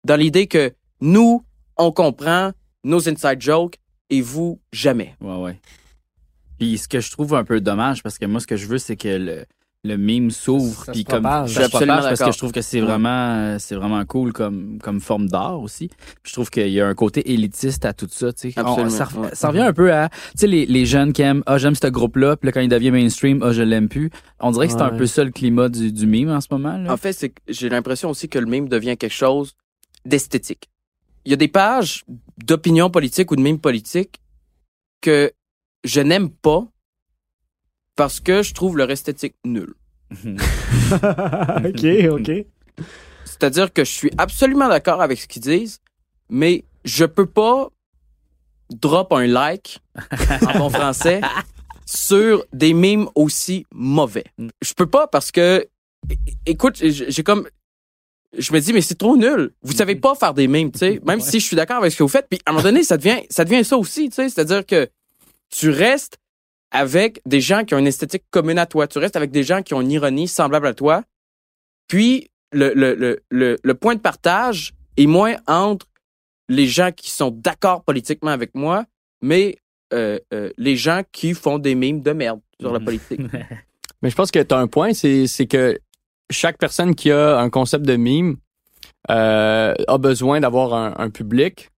dans l'idée que nous, on comprend nos inside jokes et vous, jamais. Ouais, ouais. Puis ce que je trouve un peu dommage, parce que moi, ce que je veux, c'est que le, le mime s'ouvre, puis comme propage. Je suis absolument parce que je trouve que c'est vraiment, euh, c'est vraiment cool comme, comme forme d'art aussi. Puis je trouve qu'il y a un côté élitiste à tout ça, tu sais. On- Ça, re- ouais. ça revient un peu à, tu sais, les, les jeunes qui aiment, ah, j'aime ce groupe-là, puis là, quand il devient mainstream, ah, je l'aime plus. On dirait que c'est un peu ça le climat du, du mime en ce moment, là. En fait, c'est que j'ai l'impression aussi que le mime devient quelque chose d'esthétique. Il y a des pages d'opinion politique ou de mime politique que je n'aime pas parce que je trouve leur esthétique nulle. ok, ok. C'est-à-dire que je suis absolument d'accord avec ce qu'ils disent, mais je peux pas drop un like en bon français sur des mimes aussi mauvais. Je peux pas parce que écoute, j'ai comme je me dis mais c'est trop nul. Vous savez pas faire des mimes, tu sais, même si je suis d'accord avec ce que vous faites, puis à un moment donné ça devient ça devient ça aussi, tu sais, c'est-à-dire que tu restes avec des gens qui ont une esthétique commune à toi, tu restes avec des gens qui ont une ironie semblable à toi. Puis le, le, le, le, le point de partage est moins entre les gens qui sont d'accord politiquement avec moi, mais euh, euh, les gens qui font des mimes de merde sur la Mhm. politique. Mais je pense que tu as un point, c'est c'est que chaque personne qui a un concept de mime euh, a besoin d'avoir un, un public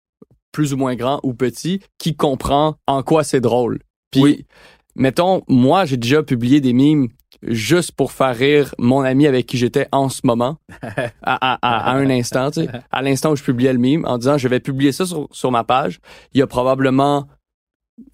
plus ou moins grand ou petit qui comprend en quoi c'est drôle. Puis, Oui. Mettons, moi, j'ai déjà publié des mimes juste pour faire rire mon ami avec qui j'étais en ce moment, à, à, à, à un instant, tu sais. À l'instant où je publiais le mime, en disant, je vais publier ça sur, sur ma page. Il y a probablement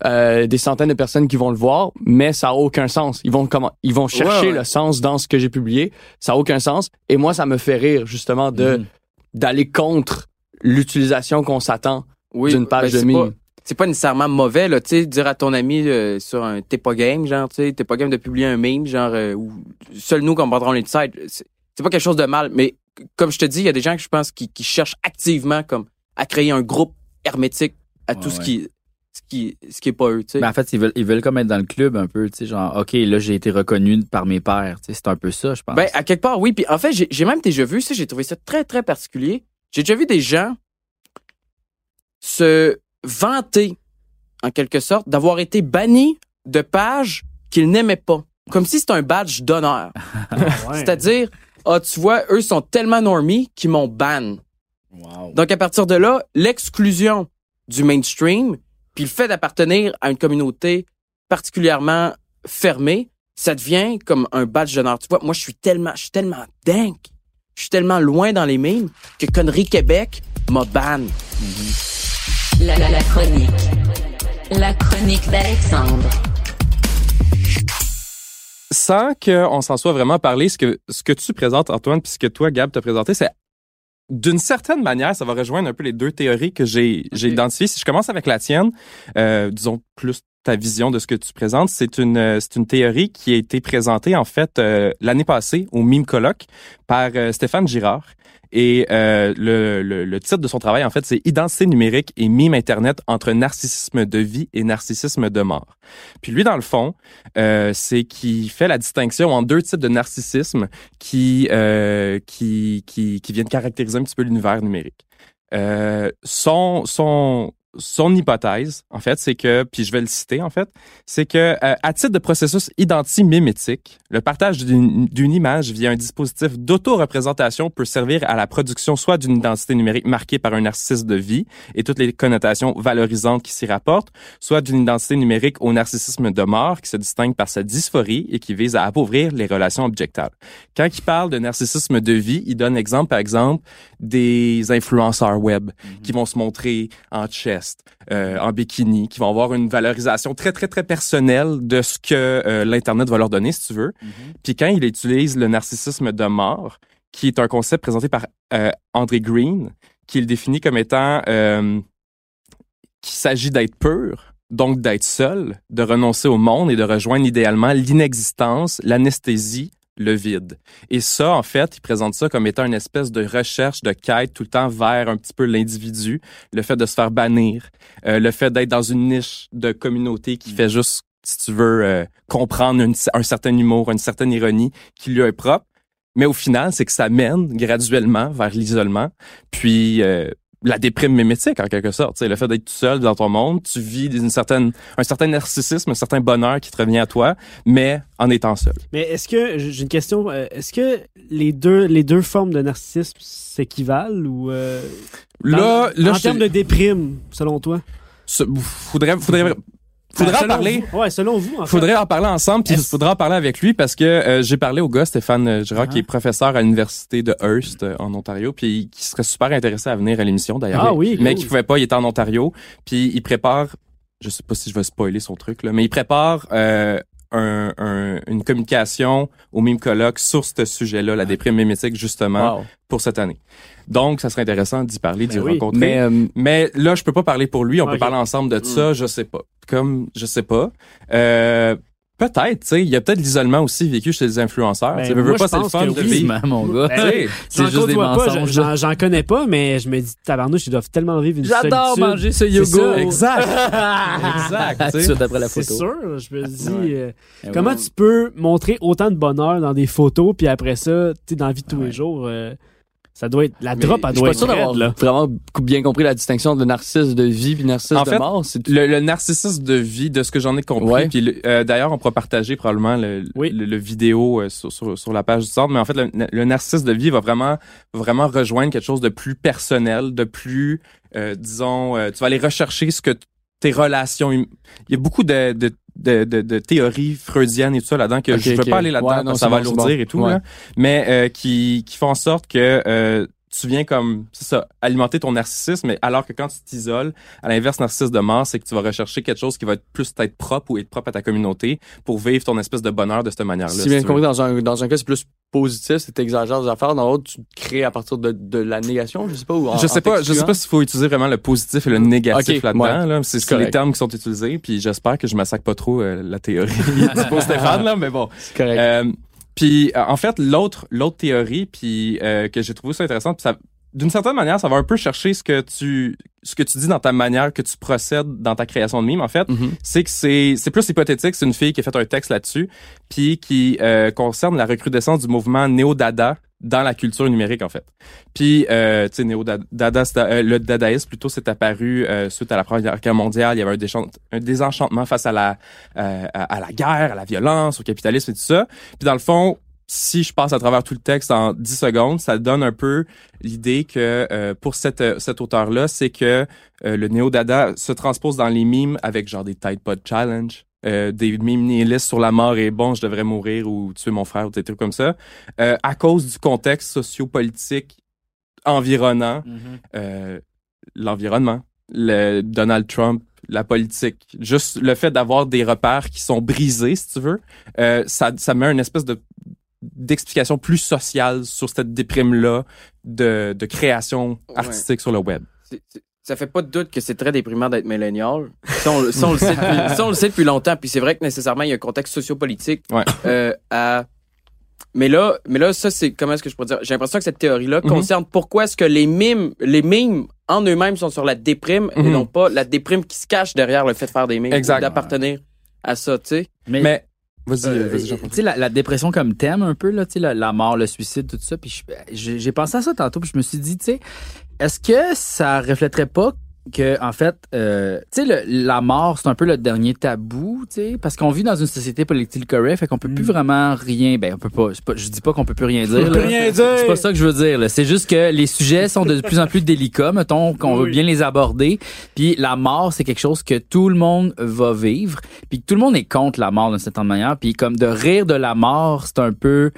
euh, des centaines de personnes qui vont le voir, mais ça a aucun sens. Ils vont comment ils vont chercher Ouais, ouais. le sens dans ce que j'ai publié. Ça a aucun sens. Et moi, ça me fait rire justement de Mhm. d'aller contre l'utilisation qu'on s'attend Oui, d'une page ben, de mime. C'est pas nécessairement mauvais, là, tu sais, dire à ton ami euh, sur un T'es pas game, genre, tu sais, T'es pas game de publier un meme, genre, euh, ou seul nous comprendrons l'inside. C'est c'est pas quelque chose de mal, mais comme je te dis, il y a des gens que je pense qui, qui cherchent activement comme à créer un groupe hermétique à tout Ouais, ce qui ce qui ce qui est pas eux, tu sais. Ben, en fait, ils veulent, ils veulent comme être dans le club un peu, tu sais, genre, OK, là, j'ai été reconnu par mes pairs. Tu sais, c'est un peu ça, je pense. Ben, à quelque part, oui. Puis en fait, j'ai j'ai même déjà vu ça, j'ai trouvé ça très, très particulier. J'ai déjà vu des gens se vanter, en quelque sorte, d'avoir été bannis de pages qu'ils n'aimaient pas. Comme si c'était un badge d'honneur. Ouais. C'est-à-dire, ah, tu vois, eux sont tellement normies qu'ils m'ont ban. Wow. Donc, à partir de là, l'exclusion du mainstream, puis le fait d'appartenir à une communauté particulièrement fermée, ça devient comme un badge d'honneur. Tu vois, moi, je suis tellement, je suis tellement dingue. Je suis tellement loin dans les mimes que Connerie Québec m'a ban. La, la, la chronique. La chronique d'Alexandre. sans qu'on s'en soit vraiment parlé, ce que, ce que tu présentes, Antoine, puis ce que toi, Gab, t'as présenté, c'est d'une certaine manière, ça va rejoindre un peu les deux théories que j'ai j'ai identifiées. Si je commence avec la tienne, euh, disons plus ta vision de ce que tu présentes, c'est une c'est une théorie qui a été présentée en fait euh, l'année passée au Mime Colloque par euh, Stéphane Girard. Et euh, le, le, le titre de son travail, en fait, c'est Identité numérique et mime Internet entre narcissisme de vie et narcissisme de mort. Puis lui, dans le fond, euh, c'est qu'il fait la distinction en deux types de narcissisme qui, euh, qui, qui, qui viennent caractériser un petit peu l'univers numérique. Euh, son, son, son hypothèse, en fait, c'est que, puis je vais le citer, en fait, c'est que euh, à titre de processus identi-mimétique, le partage d'une image via un dispositif d'auto-représentation peut servir à la production soit d'une identité numérique marquée par un narcissisme de vie et toutes les connotations valorisantes qui s'y rapportent, soit d'une identité numérique au narcissisme de mort qui se distingue par sa dysphorie et qui vise à appauvrir les relations objectables. Quand il parle de narcissisme de vie, il donne exemple, par exemple, des influenceurs web qui vont se montrer en euh, en bikini, qui vont avoir une valorisation très, très, très personnelle de ce que euh, l'Internet va leur donner, si tu veux. Puis quand il utilise le narcissisme de mort, qui est un concept présenté par euh, André Green, qui le définit comme étant euh, qu'il s'agit d'être pur, donc d'être seul, de renoncer au monde et de rejoindre idéalement l'inexistence, l'anesthésie, le vide. Et ça, en fait, il présente ça comme étant une espèce de recherche, de quête tout le temps vers un petit peu l'individu, le fait de se faire bannir, euh, le fait d'être dans une niche de communauté qui fait juste, si tu veux, euh, comprendre un certain humour, une certaine ironie qui lui est propre. Mais au final, c'est que ça mène graduellement vers l'isolement, puis euh, la déprime mimétique en quelque sorte. Tu sais, le fait d'être tout seul dans ton monde, tu vis d'une certaine, un certain narcissisme, un certain bonheur qui te revient à toi, mais en étant seul. Mais est-ce que, j'ai une question, euh, est-ce que les deux, les deux formes de narcissisme s'équivalent ou. euh, dans- Là, là, en termes te- de déprime, selon toi? faudrait, faudrait, faudrait Ben, en selon parler. vous. Ouais, selon vous, en fait. Faudrait en parler ensemble, puis faudra en parler avec lui parce que euh, j'ai parlé au gars Stéphane Girard, Uh-huh. qui est professeur à l'université de Hearst euh, en Ontario, puis qui serait super intéressé à venir à l'émission d'ailleurs. Ah oui, mais cool. qui pouvait pas, il était en Ontario, puis il prépare, je sais pas si je vais spoiler son truc là, mais il prépare euh, un, un- une communication au mime colloque sur ce sujet-là, la déprime mimétique justement Wow. pour cette année. Donc, ça serait intéressant d'y parler, d'y Ben oui. rencontrer. Mais euh, Mais là, je peux pas parler pour lui. On Ok. peut parler ensemble de ça. Je sais pas. Comme je sais pas. Euh, Peut-être, tu sais, il y a peut-être l'isolement aussi vécu chez les influenceurs. Ben, tu sais, veux, pas, je c'est le fun de oui. vivre. mon gars. Ben c'est juste des mensonges. j'en- connais pas, mais je me dis, tabarnouche, ils doivent tellement vivre une J'adore solitude. manger ce C'est yogourt. ça. Exact. exact. Tout suite après la C'est photo. sûr, je me dis, Ouais. euh, Eh comment ouais. tu peux montrer autant de bonheur dans des photos, puis après ça, tu sais, dans la vie de tous Ouais. les jours, euh, ça doit être, la drop, elle je suis doit pas être sûr raide, d'avoir là. vraiment bien compris la distinction de narcisse de vie puis narcisse En de mort. C'est Le, le narcissisme de vie, de ce que j'en ai compris. Ouais. Puis euh, d'ailleurs, on pourra partager probablement le, Oui. le, le vidéo euh, sur, sur, sur la page du centre. Mais en fait, le, le narcissisme de vie va vraiment vraiment rejoindre quelque chose de plus personnel, de plus, euh, disons, euh, tu vas aller rechercher ce que tes relations. hum- Il y a beaucoup de, de de, de, de théories freudiennes et tout ça là-dedans que Ok, je veux pas aller là-dedans Ouais, ça va bon, bon. et tout Ouais. là, mais euh, qui qui font en sorte que euh, tu viens comme c'est ça alimenter ton narcissisme mais alors que quand tu t'isoles à l'inverse narcissisme de mort c'est que tu vas rechercher quelque chose qui va être plus être propre ou être propre à ta communauté pour vivre ton espèce de bonheur de cette manière-là Si si bien compris, dans un, dans un cas, c'est plus positif, c'est t'exagères des affaires. Dans l'autre, tu crées à partir de, de la négation, je sais pas. Ou en- je sais pas, je sais pas s'il faut utiliser vraiment le positif et le négatif Ok, là-dedans. ouais. Là. C'est, les termes qui sont utilisés, puis j'espère que je massacre pas trop euh, la théorie du beau Stéphane là, mais bon. C'est correct. Euh, puis euh, en fait, l'autre l'autre théorie puis euh, que j'ai trouvé ça intéressant, puis ça d'une certaine manière, ça va un peu chercher ce que tu ce que tu dis dans ta manière que tu procèdes dans ta création de mime en fait, Mhm. c'est que c'est c'est plus hypothétique, c'est une fille qui a fait un texte là-dessus puis qui euh, concerne la recrudescence du mouvement néo-dada dans la culture numérique en fait. Puis euh, tu sais néo-dada c'est- euh, le dadaïsme plutôt s'est apparu euh, suite à la Première Guerre mondiale, il y avait un, désenchantement face à la euh, à, à la guerre, à la violence, au capitalisme et tout ça. Puis dans le fond, si je passe à travers tout le texte en 10 secondes, ça donne un peu l'idée que euh, pour cette, euh, cet auteur-là, c'est que euh, le néo-dada se transpose dans les mimes avec genre des Tide Pod Challenge, euh, des mimes nihilistes sur la mort et bon, je devrais mourir ou tuer mon frère ou des trucs comme ça, euh, à cause du contexte socio-politique environnant Mhm. euh, l'environnement, le Donald Trump, la politique, juste le fait d'avoir des repères qui sont brisés, si tu veux, euh, ça, ça met une espèce de d'explication plus sociale sur cette déprime-là de, de création artistique sur le web. Ça fait pas de doute que c'est très déprimant d'être millénial. Ça, on, le- ça, on le sait depuis, ça, on le sait depuis longtemps. Puis c'est vrai que nécessairement, il y a un contexte sociopolitique Ouais. euh, à... Mais là, mais là, ça, c'est... Comment est-ce que je pourrais dire? J'ai l'impression que cette théorie-là Mhm. concerne pourquoi est-ce que les mimes, les mimes en eux-mêmes sont sur la déprime et Mhm. non pas la déprime qui se cache derrière le fait de faire des mimes. Exact. ou D'appartenir à ça, tu sais. Mais, Mais, vas-y, euh, vas-y, tu Jean-François. sais, la, la dépression comme thème, un peu, là, tu sais, la, la mort, le suicide, tout ça. Puis j'ai pensé à ça tantôt, puis je me suis dit, tu sais, est-ce que ça reflèterait pas que, en fait, euh, tu sais, le- la mort, c'est un peu le dernier tabou, tu sais, parce qu'on vit dans une société politique correct, fait qu'on peut plus vraiment rien, ben, on peut pas, je dis pas qu'on peut plus rien dire. On peut rien dire. C'est pas ça que je veux dire. là. C'est juste que les sujets sont de plus en plus délicats, mettons, qu'on veut bien les aborder. Puis la mort, c'est quelque chose que tout le monde va vivre. Puis tout le monde est contre la mort d'une certaine manière. Puis comme de rire de la mort, c'est un peu...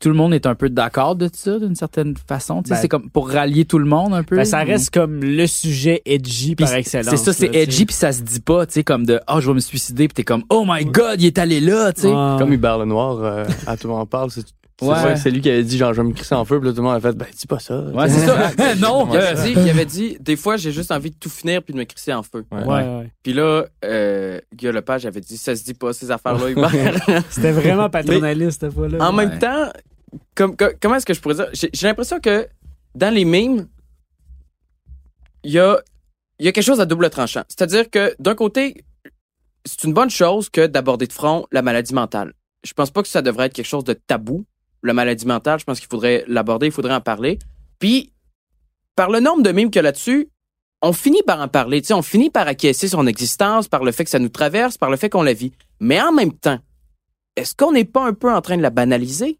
Tout le monde est un peu d'accord de ça, d'une certaine façon. Tu sais, Ben- c'est comme pour rallier tout le monde un peu. Ben, ça reste comme le sujet edgy par excellence. C'est ça, c'est edgy, puis ça se dit pas, tu sais, comme de « Oh, je vais me suicider », puis t'es comme « Oh my God, il est allé là », tu sais. Ouais. Comme Hubert Lenoir, euh, à tout le monde en parle, c'est c'est Ouais. vrai que c'est lui qui avait dit genre je vais me crisser en feu, puis là, tout le monde a fait ben dis pas ça. Ouais, c'est ça. non, Il avait dit, il avait dit, des fois, j'ai juste envie de tout finir puis de me crisser en feu. Ouais. Ouais, ouais. Puis là, euh, Guillaume Lepage avait dit, ça se dit pas, ces affaires-là, Hubert. C'était vraiment paternaliste cette fois-là. En Ouais. même temps, comme, comme- comment est-ce que je pourrais dire? J'ai j'ai l'impression que dans les mimes, il y a, il y a quelque chose à double tranchant. C'est-à-dire que d'un côté, c'est une bonne chose que d'aborder de front la maladie mentale. Je pense pas que ça devrait être quelque chose de tabou, la maladie mentale. Je pense qu'il faudrait l'aborder, il faudrait en parler. Puis, par le nombre de mimes qu'il y a là-dessus, on finit par en parler. Tu sais, on finit par acquiescer son existence, par le fait que ça nous traverse, par le fait qu'on la vit. Mais en même temps, est-ce qu'on n'est pas un peu en train de la banaliser?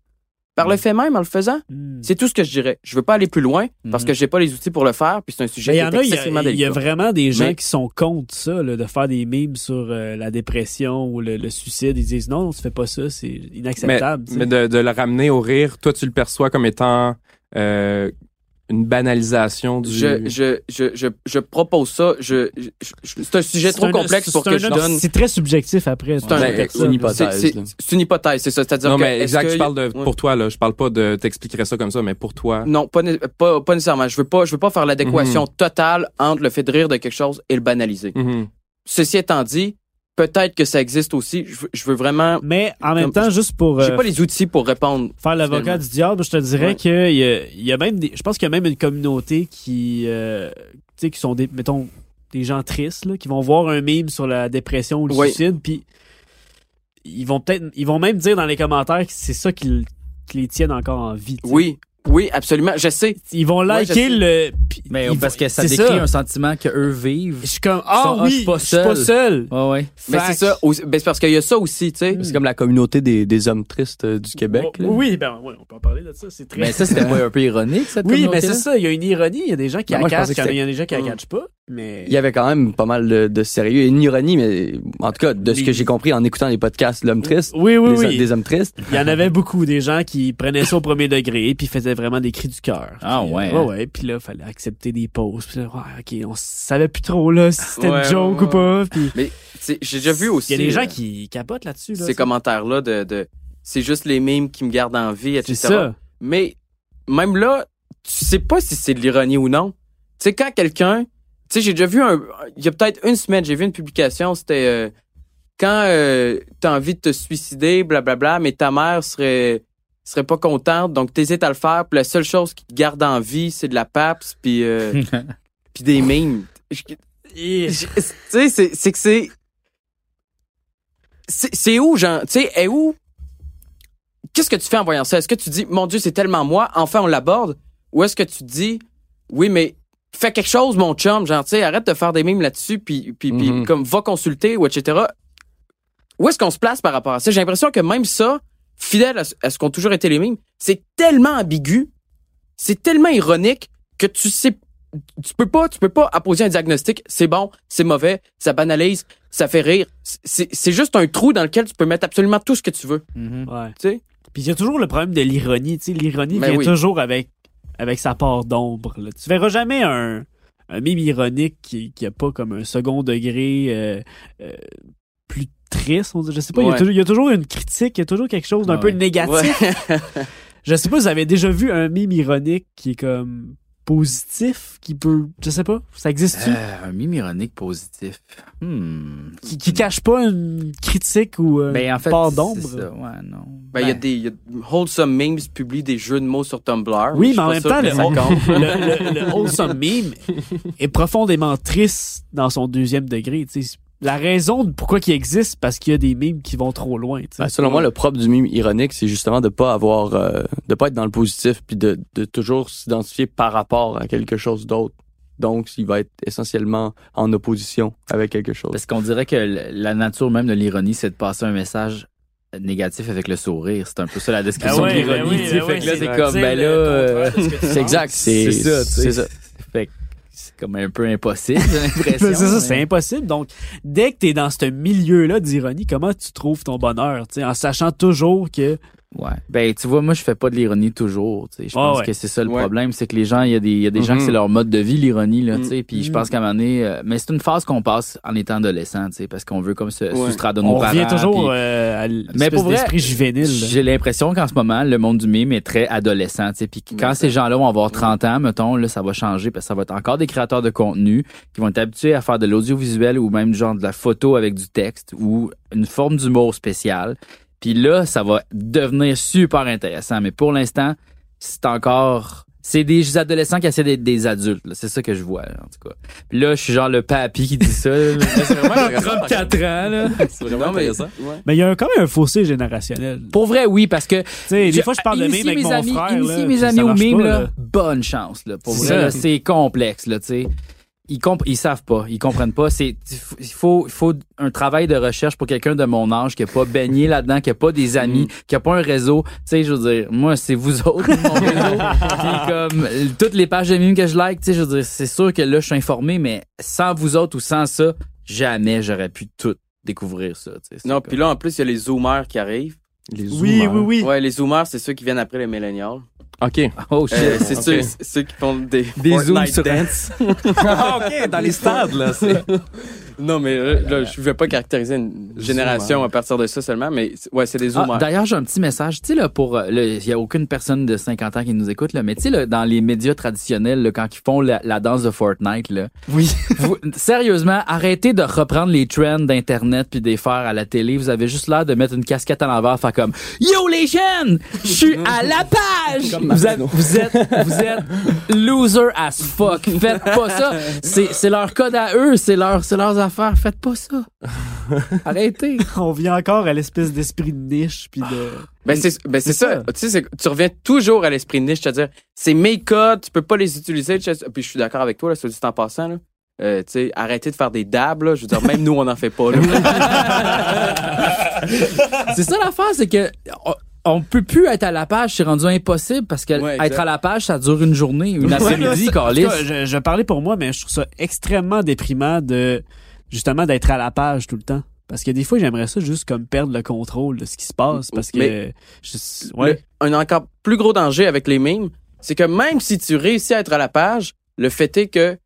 Par le fait même, en le faisant? Hmm. C'est tout ce que je dirais. Je veux pas aller plus loin parce que j'ai pas les outils pour le faire, puis c'est un sujet Mais qui est a, il y a, il y a délicat. vraiment des gens Mais- qui sont contre ça, là, de faire des mimes sur euh, la dépression ou le, le suicide. Ils disent non, on se fait pas ça, c'est inacceptable. mais de, de le ramener au rire, toi, tu le perçois comme étant euh, une banalisation du... Je, je, je, je, je propose ça. Je, je- je- c'est un sujet trop un- complexe pour que un- je donne. C'est très subjectif après. C'est un- une hypothèse. C'est- une hypothèse, c'est ça. C'est-à-dire non, que. mais exact, que- je parle de, pour toi, là. Je parle pas de t'expliquerais ça comme ça, mais pour toi. Non, pas, pas nécessairement. Je veux pas, je veux pas faire l'adéquation Mhm. totale entre le fait de rire de quelque chose et le banaliser. Mhm. Ceci étant dit, peut-être que ça existe aussi. Je veux, je veux vraiment. Mais en même temps, juste pour J'ai euh, pas les outils pour répondre. faire l'avocat du diable, je te dirais Ouais. qu'il y a, y a même des, je pense qu'il y a même une communauté qui, euh, tu sais, qui sont des, mettons, des gens tristes, là, qui vont voir un meme sur la dépression ou le suicide, puis ils vont peut-être, ils vont même dire dans les commentaires que c'est ça qui, les tiennent encore en vie. Oui, oui, absolument. Je sais. Ils vont liker le. Mais ils parce que ça décrit un sentiment que eux vivent. Je suis comme, ah sont- ah, je oui, suis pas je suis pas seul. seul. Ouais, ouais. Mais c'est ça. aussi- Ben, c'est parce qu'il y a ça aussi, tu sais. C'est comme la communauté des, des hommes tristes euh, du Québec. là. Oui, ben, ouais, on peut en parler de ça. C'est très. Mais ça, c'était un peu ironique, cette Oui, mais communauté-là? c'est ça. Il y a une ironie. Il y a des gens qui Ben, la que il y en a des gens qui la pas. Mais. Il y avait quand même pas mal de, de sérieux. Une ironie, mais en tout cas, de ce Les- que j'ai compris en écoutant les podcasts L'homme triste, Oui, oui, des, oui. des hommes tristes, Il y en avait beaucoup, des gens qui prenaient ça au premier degré puis faisaient vraiment des cris du cœur. Ah, ouais, euh, hein. ouais, ouais. Puis là, fallait accepter des pauses. Puis là, ouais, ok, on savait plus trop là si c'était Ouais, une joke ouais, ou pas. Puis Mais j'ai déjà vu aussi. il y a des gens euh, qui capotent là-dessus. Là, ces ça. commentaires-là de, de c'est juste les mimes qui me gardent en vie, etc. C'est ça. Mais même là, tu sais pas si c'est de l'ironie ou non. Tu sais, quand quelqu'un. Tu sais, j'ai déjà vu un. Il y a peut-être une semaine, j'ai vu une publication, c'était. euh, quand euh, t'as envie de te suicider, blablabla, mais ta mère serait serait pas contente, donc t'hésites à le faire, puis la seule chose qui te garde en vie, c'est de la paps, puis euh, puis des mimes. Tu sais, c'est c'est que c'est. C'est c'est où, genre, tu sais, est où? Qu'est-ce que tu fais en voyant ça? Est-ce que tu dis, mon Dieu, c'est tellement moi, enfin on l'aborde? Ou est-ce que tu dis, oui, mais fais quelque chose, mon chum, genre, tu sais, arrête de faire des mimes là-dessus, puis, puis, puis Mhm. comme, va consulter, ou etc. Où est-ce qu'on se place par rapport à ça? J'ai l'impression que même ça, fidèle à, ce- à ce qu'ont toujours été les mimes, c'est tellement ambigu, c'est tellement ironique que tu sais tu peux pas, tu peux pas apposer un diagnostic. C'est bon, c'est mauvais, ça banalise, ça fait rire. C'est, c'est juste un trou dans lequel tu peux mettre absolument tout ce que tu veux. Mhm. Ouais. Tu sais? Puis il y a toujours le problème de l'ironie. Tu sais, l'ironie Ben vient oui. toujours avec, avec sa part d'ombre. là. Tu verras jamais un, un mime ironique qui, qui a pas comme un second degré euh, euh, plus triste. on dit. Je sais pas, il y Ouais. y, a toujours une critique, il y a toujours quelque chose d'un Ouais. peu négatif. Ouais. Je sais pas vous avez déjà vu un mime ironique qui est comme positif, qui peut, je sais pas, ça existe-tu? Euh, un mime ironique positif. Hmm. qui, qui cache pas une critique ou euh, Ben, en fait, part d'ombre? Ouais, non. Ben, il y a des, il y a Wholesome Memes publie des jeux de mots sur Tumblr. Oui, mais en même temps, le, le, le- le wholesome meme est profondément triste dans son deuxième degré. tu sais. La raison de pourquoi il existe, parce qu'il y a des mimes qui vont trop loin. tu sais. Ben, selon moi, le propre du mime ironique, c'est justement de pas avoir, euh, de pas être dans le positif, puis de, de toujours s'identifier par rapport à quelque chose d'autre. Donc, il va être essentiellement en opposition avec quelque chose. Parce qu'on dirait que la nature même de l'ironie, c'est de passer un message négatif avec le sourire. C'est un peu ça la description Ben ouais, de l'ironie. ben oui, tu sais. ben fait oui, que là, c'est comme, ben là, euh, C'est exact, c'est c'est ça, tu sais. c'est ça. fait que c'est comme un peu impossible, j'ai l'impression. C'est ça, mais- c'est impossible. Donc, dès que tu es dans ce milieu-là d'ironie, comment tu trouves ton bonheur? tu sais, En sachant toujours que. Ouais. Ben, tu vois, moi, je fais pas de l'ironie toujours. tu sais. Je Ah pense ouais. que c'est ça le Ouais. problème, c'est que les gens, il y a des, il y a des gens que Mhm. c'est leur mode de vie, l'ironie, là, tu sais. Puis je pense qu'à un moment donné, euh, mais c'est une phase qu'on passe en étant adolescent, tu sais, parce qu'on veut comme se Ouais. soustraire de nos On parents. revient toujours euh, à d'esprit juvénile. J'ai l'impression qu'en ce moment, le monde du mime est très adolescent. tu sais. Puis quand Ouais, ces gens-là vont avoir 30 ans, mettons, là, ça va changer parce que ça va être encore des créateurs de contenu qui vont être habitués à faire de l'audiovisuel ou même genre de la photo avec du texte ou une forme d'humour spécial. Puis là, ça va devenir super intéressant. Mais pour l'instant, c'est encore... C'est des adolescents qui essaient d'être des adultes. là. C'est ça que je vois, là, en tout cas. Puis là, je suis genre le papy qui dit ça. là. C'est vraiment intéressant. 34 ans, là. C'est vraiment Non, mais, intéressant. Mais il y a quand même un fossé générationnel. Pour vrai, oui, parce que Tu sais, des Je- fois, je parle de initier mime avec mes mon amis, frère. initier là, mes puis amis ça au marche mime, pas, là, là. bonne chance. Là, pour C'est vrai, ça. là, c'est complexe. Là, tu sais. Ils, comp ils savent pas, ils comprennent pas. C'est il faut, il faut un travail de recherche pour quelqu'un de mon âge qui a pas baigné là-dedans, qui a pas des amis, Mm. qui a pas un réseau. Tu sais, je veux dire, moi, c'est vous autres, mon réseau. Puis comme toutes les pages de mimes que je like, tu sais, je veux dire, c'est sûr que là, je suis informé, mais sans vous autres ou sans ça, jamais j'aurais pu tout découvrir ça. tu sais. C'est Non, comme- puis là, en plus, il y a les zoomers qui arrivent. Les Oui, zoomers. oui, oui. Ouais, les zoomers, c'est ceux qui viennent après les millennials. OK. Oh shit. Euh, c'est Ok. ceux, ceux qui font des, Des Fortnite zooms sur- dance. Ah, OK, dans les stades, là. c'est- Non, mais là, là, je vais pas caractériser une génération à partir de ça seulement, mais ouais, c'est des Ah, zoomers. D'ailleurs, j'ai un petit message. Tu sais, là, pour. euh, là, Il y a aucune personne de 50 ans qui nous écoute, là, mais tu sais, là, dans les médias traditionnels, là, quand ils font la, la danse de Fortnite, là. oui. vous- sérieusement, arrêtez de reprendre les trends d'Internet puis de les faire à la télé. Vous avez juste l'air de mettre une casquette à l'envers, faire comme Yo les jeunes, je suis à la page. Vous êtes, vous êtes, vous êtes loser as fuck. Faites pas ça. C'est, c'est leur code à eux, c'est leur, c'est leurs affaires. Faites pas ça. Arrêtez. On vient encore à l'espèce d'esprit de niche puis de. Ben c'est ben c'est C'est ça. ça. Tu sais, c'est- tu reviens toujours à l'esprit de niche, c'est-à-dire c'est mes codes, tu peux pas les utiliser. tu sais. Puis je suis d'accord avec toi, là, soit dit en passant. Là. Euh, tu sais, arrêtez de faire des dabs, là. Je veux dire, même nous, on en fait pas. Là. C'est ça l'affaire, c'est que on, peut plus être à la page, c'est rendu impossible parce que Ouais, être à la page, ça dure une journée, une après-midi, je, je parlais pour moi, mais je trouve ça extrêmement déprimant de justement d'être à la page tout le temps. Parce que des fois, j'aimerais ça juste comme perdre le contrôle de ce qui se passe. Parce que Mais- je- ouais. Le- un encore plus gros danger avec les mimes, c'est que même si tu réussis à être à la page, le fait est que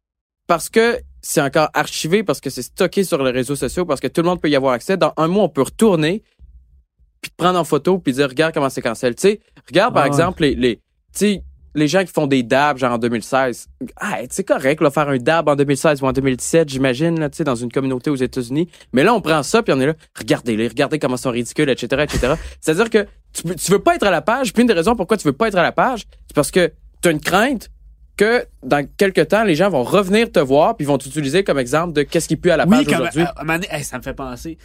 parce que c'est encore archivé, parce que c'est stocké sur les réseaux sociaux, parce que tout le monde peut y avoir accès, dans un mois, on peut retourner, puis te prendre en photo, puis dire, regarde comment c'est cancel. Tu sais, regarde par Ah exemple les, les, tu sais, les gens qui font des dabs, genre en 2016. Ah, c'est correct, là, faire un dab en 2016 ou en 2017, j'imagine, là, tu sais, dans une communauté aux États-Unis. Mais là, on prend ça, puis on est là, regardez-les, regardez comment ils sont ridicules, etc., etc. C'est-à-dire que tu, tu veux pas être à la page, puis une des raisons pourquoi tu veux pas être à la page, c'est parce que tu as une crainte que dans quelques temps, les gens vont revenir te voir, puis ils vont t'utiliser comme exemple de qu'est-ce qui pue à la page Oui, aujourd'hui. hey, ça me fait penser.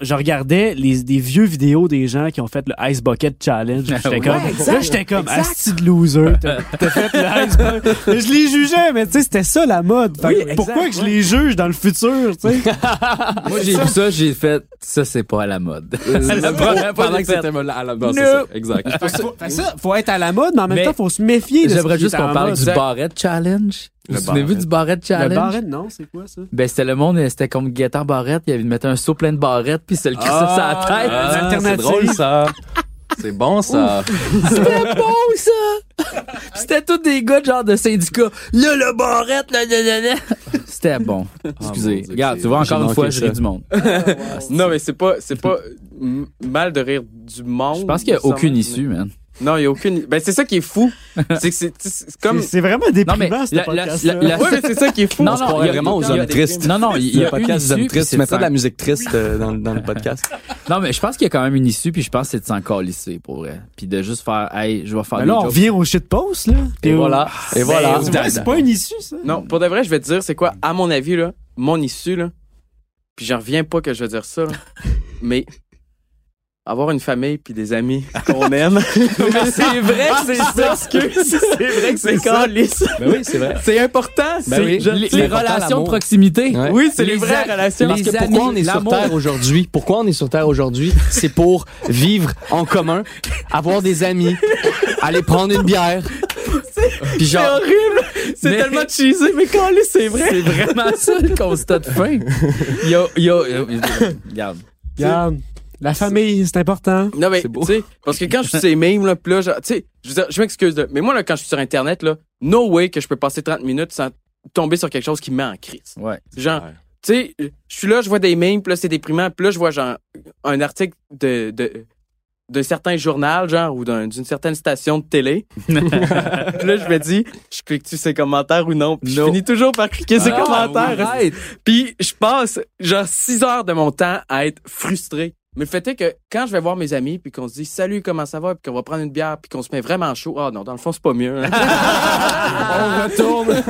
Je regardais les, des vieux vidéos des gens qui ont fait le Ice Bucket Challenge. J'étais Ouais, comme, exact, là, j'étais comme, asti de loser. T'as t'as fait le Ice Bucket. Mais Je les jugeais, mais tu sais, c'était ça la mode. Oui, exact, pourquoi que je les juge dans le futur, tu sais? Moi, j'ai vu ça, j'ai fait, ça, c'est pas à la mode. C'est la première fois Pendant que c'était à la No. c'est ça. Exact. Fait que faut- fait ça, faut être à la mode, mais en même Mais temps, faut se méfier de ce J'aimerais juste qu'on parle mode. du barrette challenge? Vous Le vous souvenez-vous du barrette challenge? Le barrette, non, c'est quoi ça? Ben, c'était le monde, c'était comme Gaëtan Barrette, il avait mettre un seau plein de barrettes, puis se le crisser sur la tête. Ah, c'est drôle, ça. C'est bon, ça. C'était bon, ça! C'était tous des gars de genre de syndicats. Là, le barrette, là, là, là, là. C'était bon. Excusez. mon Dieu, Regarde, tu vois, encore une fois, je ris du monde. Non, mais c'est pas, c'est pas mal de rire du monde. Je pense qu'il n'y a aucune issue, man. Non, il y a aucune. Ben, c'est ça qui est fou. c'est que c'est, c'est comme. C'est- vraiment Non, déprimant, mais ce la- la- podcast-là. la- la- Ouais, mais c'est ça qui est fou. Non, non, il y a- vraiment aux il y a- hommes tristes. Non, non, il y Le a une podcast des hommes issue. puis tristes. Tu c'est mettrais de la musique triste euh, dans, dans le podcast. Non, mais je pense qu'il y a quand même une issue, puis je pense que c'est de s'en calisser, pour vrai. Puis de juste faire, hey, je vais faire des là, on jokes. revient au shitpost, là. Et Puis, voilà. Et Ben, voilà. vous- C'est c'est pas une issue, ça? Non, pour de vrai, je vais te dire, c'est quoi, à mon avis, là, mon issue, là, puis j'en reviens pas que je vais dire ça, là, mais avoir une famille puis des amis qu'on aime. mais c'est vrai que c'est ça. C'est vrai que c'est calice. Ben oui, c'est vrai. C'est important. Ben oui. je- Les, C'est les important, relations de proximité. Ouais. Oui, c'est les, Les vraies a- relations. Parce que pourquoi on est sur. Terre aujourd'hui? Pourquoi on est sur Terre aujourd'hui? C'est pour vivre en commun, avoir des amis, aller prendre une bière. C'est genre, horrible. C'est Mais- tellement cheesy, mais calice, c'est vrai. C'est vraiment ça le constat de fin. Il y a, il y a, il y a- regarde. Regarde, la famille, c'est important. Non, mais, C'est beau. tu sais, parce que quand je suis ces memes, là, pis là, genre, tu sais, je m'excuse, là, mais moi, là, quand je suis sur Internet, là, no way que je peux passer 30 minutes sans tomber sur quelque chose qui me met en crise. Ouais. Genre, tu sais, je suis là, je vois des memes, puis là, c'est déprimant, puis là, je vois, genre, un article de, de, d'un certain journal, genre, ou d'un- d'une certaine station de télé. puis là, je me dis, je clique-tu ces commentaires ou non? Puis je finis toujours par cliquer ces Ah, commentaires. arrête. Puis je passe genre 6 heures de mon temps à être frustré. Mais le fait est que quand je vais voir mes amis puis qu'on se dit salut comment ça va? Puis qu'on va prendre une bière puis qu'on se met vraiment chaud ah non dans le fond c'est pas mieux. On retourne.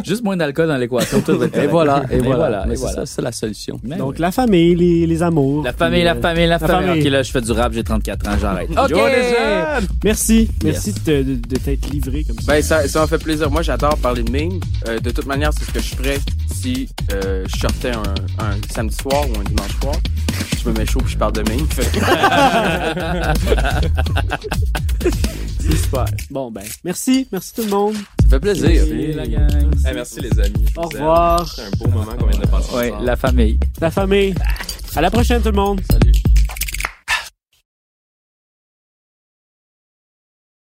Juste moins d'alcool dans l'équation. et voilà, et voilà. et Mais c'est voilà. ça, c'est la solution. Mais Donc, oui. la famille, les, les amours. la famille, puis, la famille, la la famille. famille. Ok, là, je fais du rap, j'ai 34 ans, j'arrête. Ok. Merci. Merci de, te- de, de t'être livré comme ça. Ben ça ça m'a fait plaisir. Moi j'adore parler de meme. Euh, de toute manière c'est ce que je ferais si euh, je sortais un, un samedi soir ou un dimanche soir. Je me mets chaud puis je parle de que- C'est super. Bon, ben, merci. Merci tout le monde. Ça fait plaisir. Merci, la gang. Hey, merci les amis. Je Au revoir. C'est un beau moment qu'on vient de passer Ouais, ensemble. la famille. La famille. À la prochaine, tout le monde. Salut.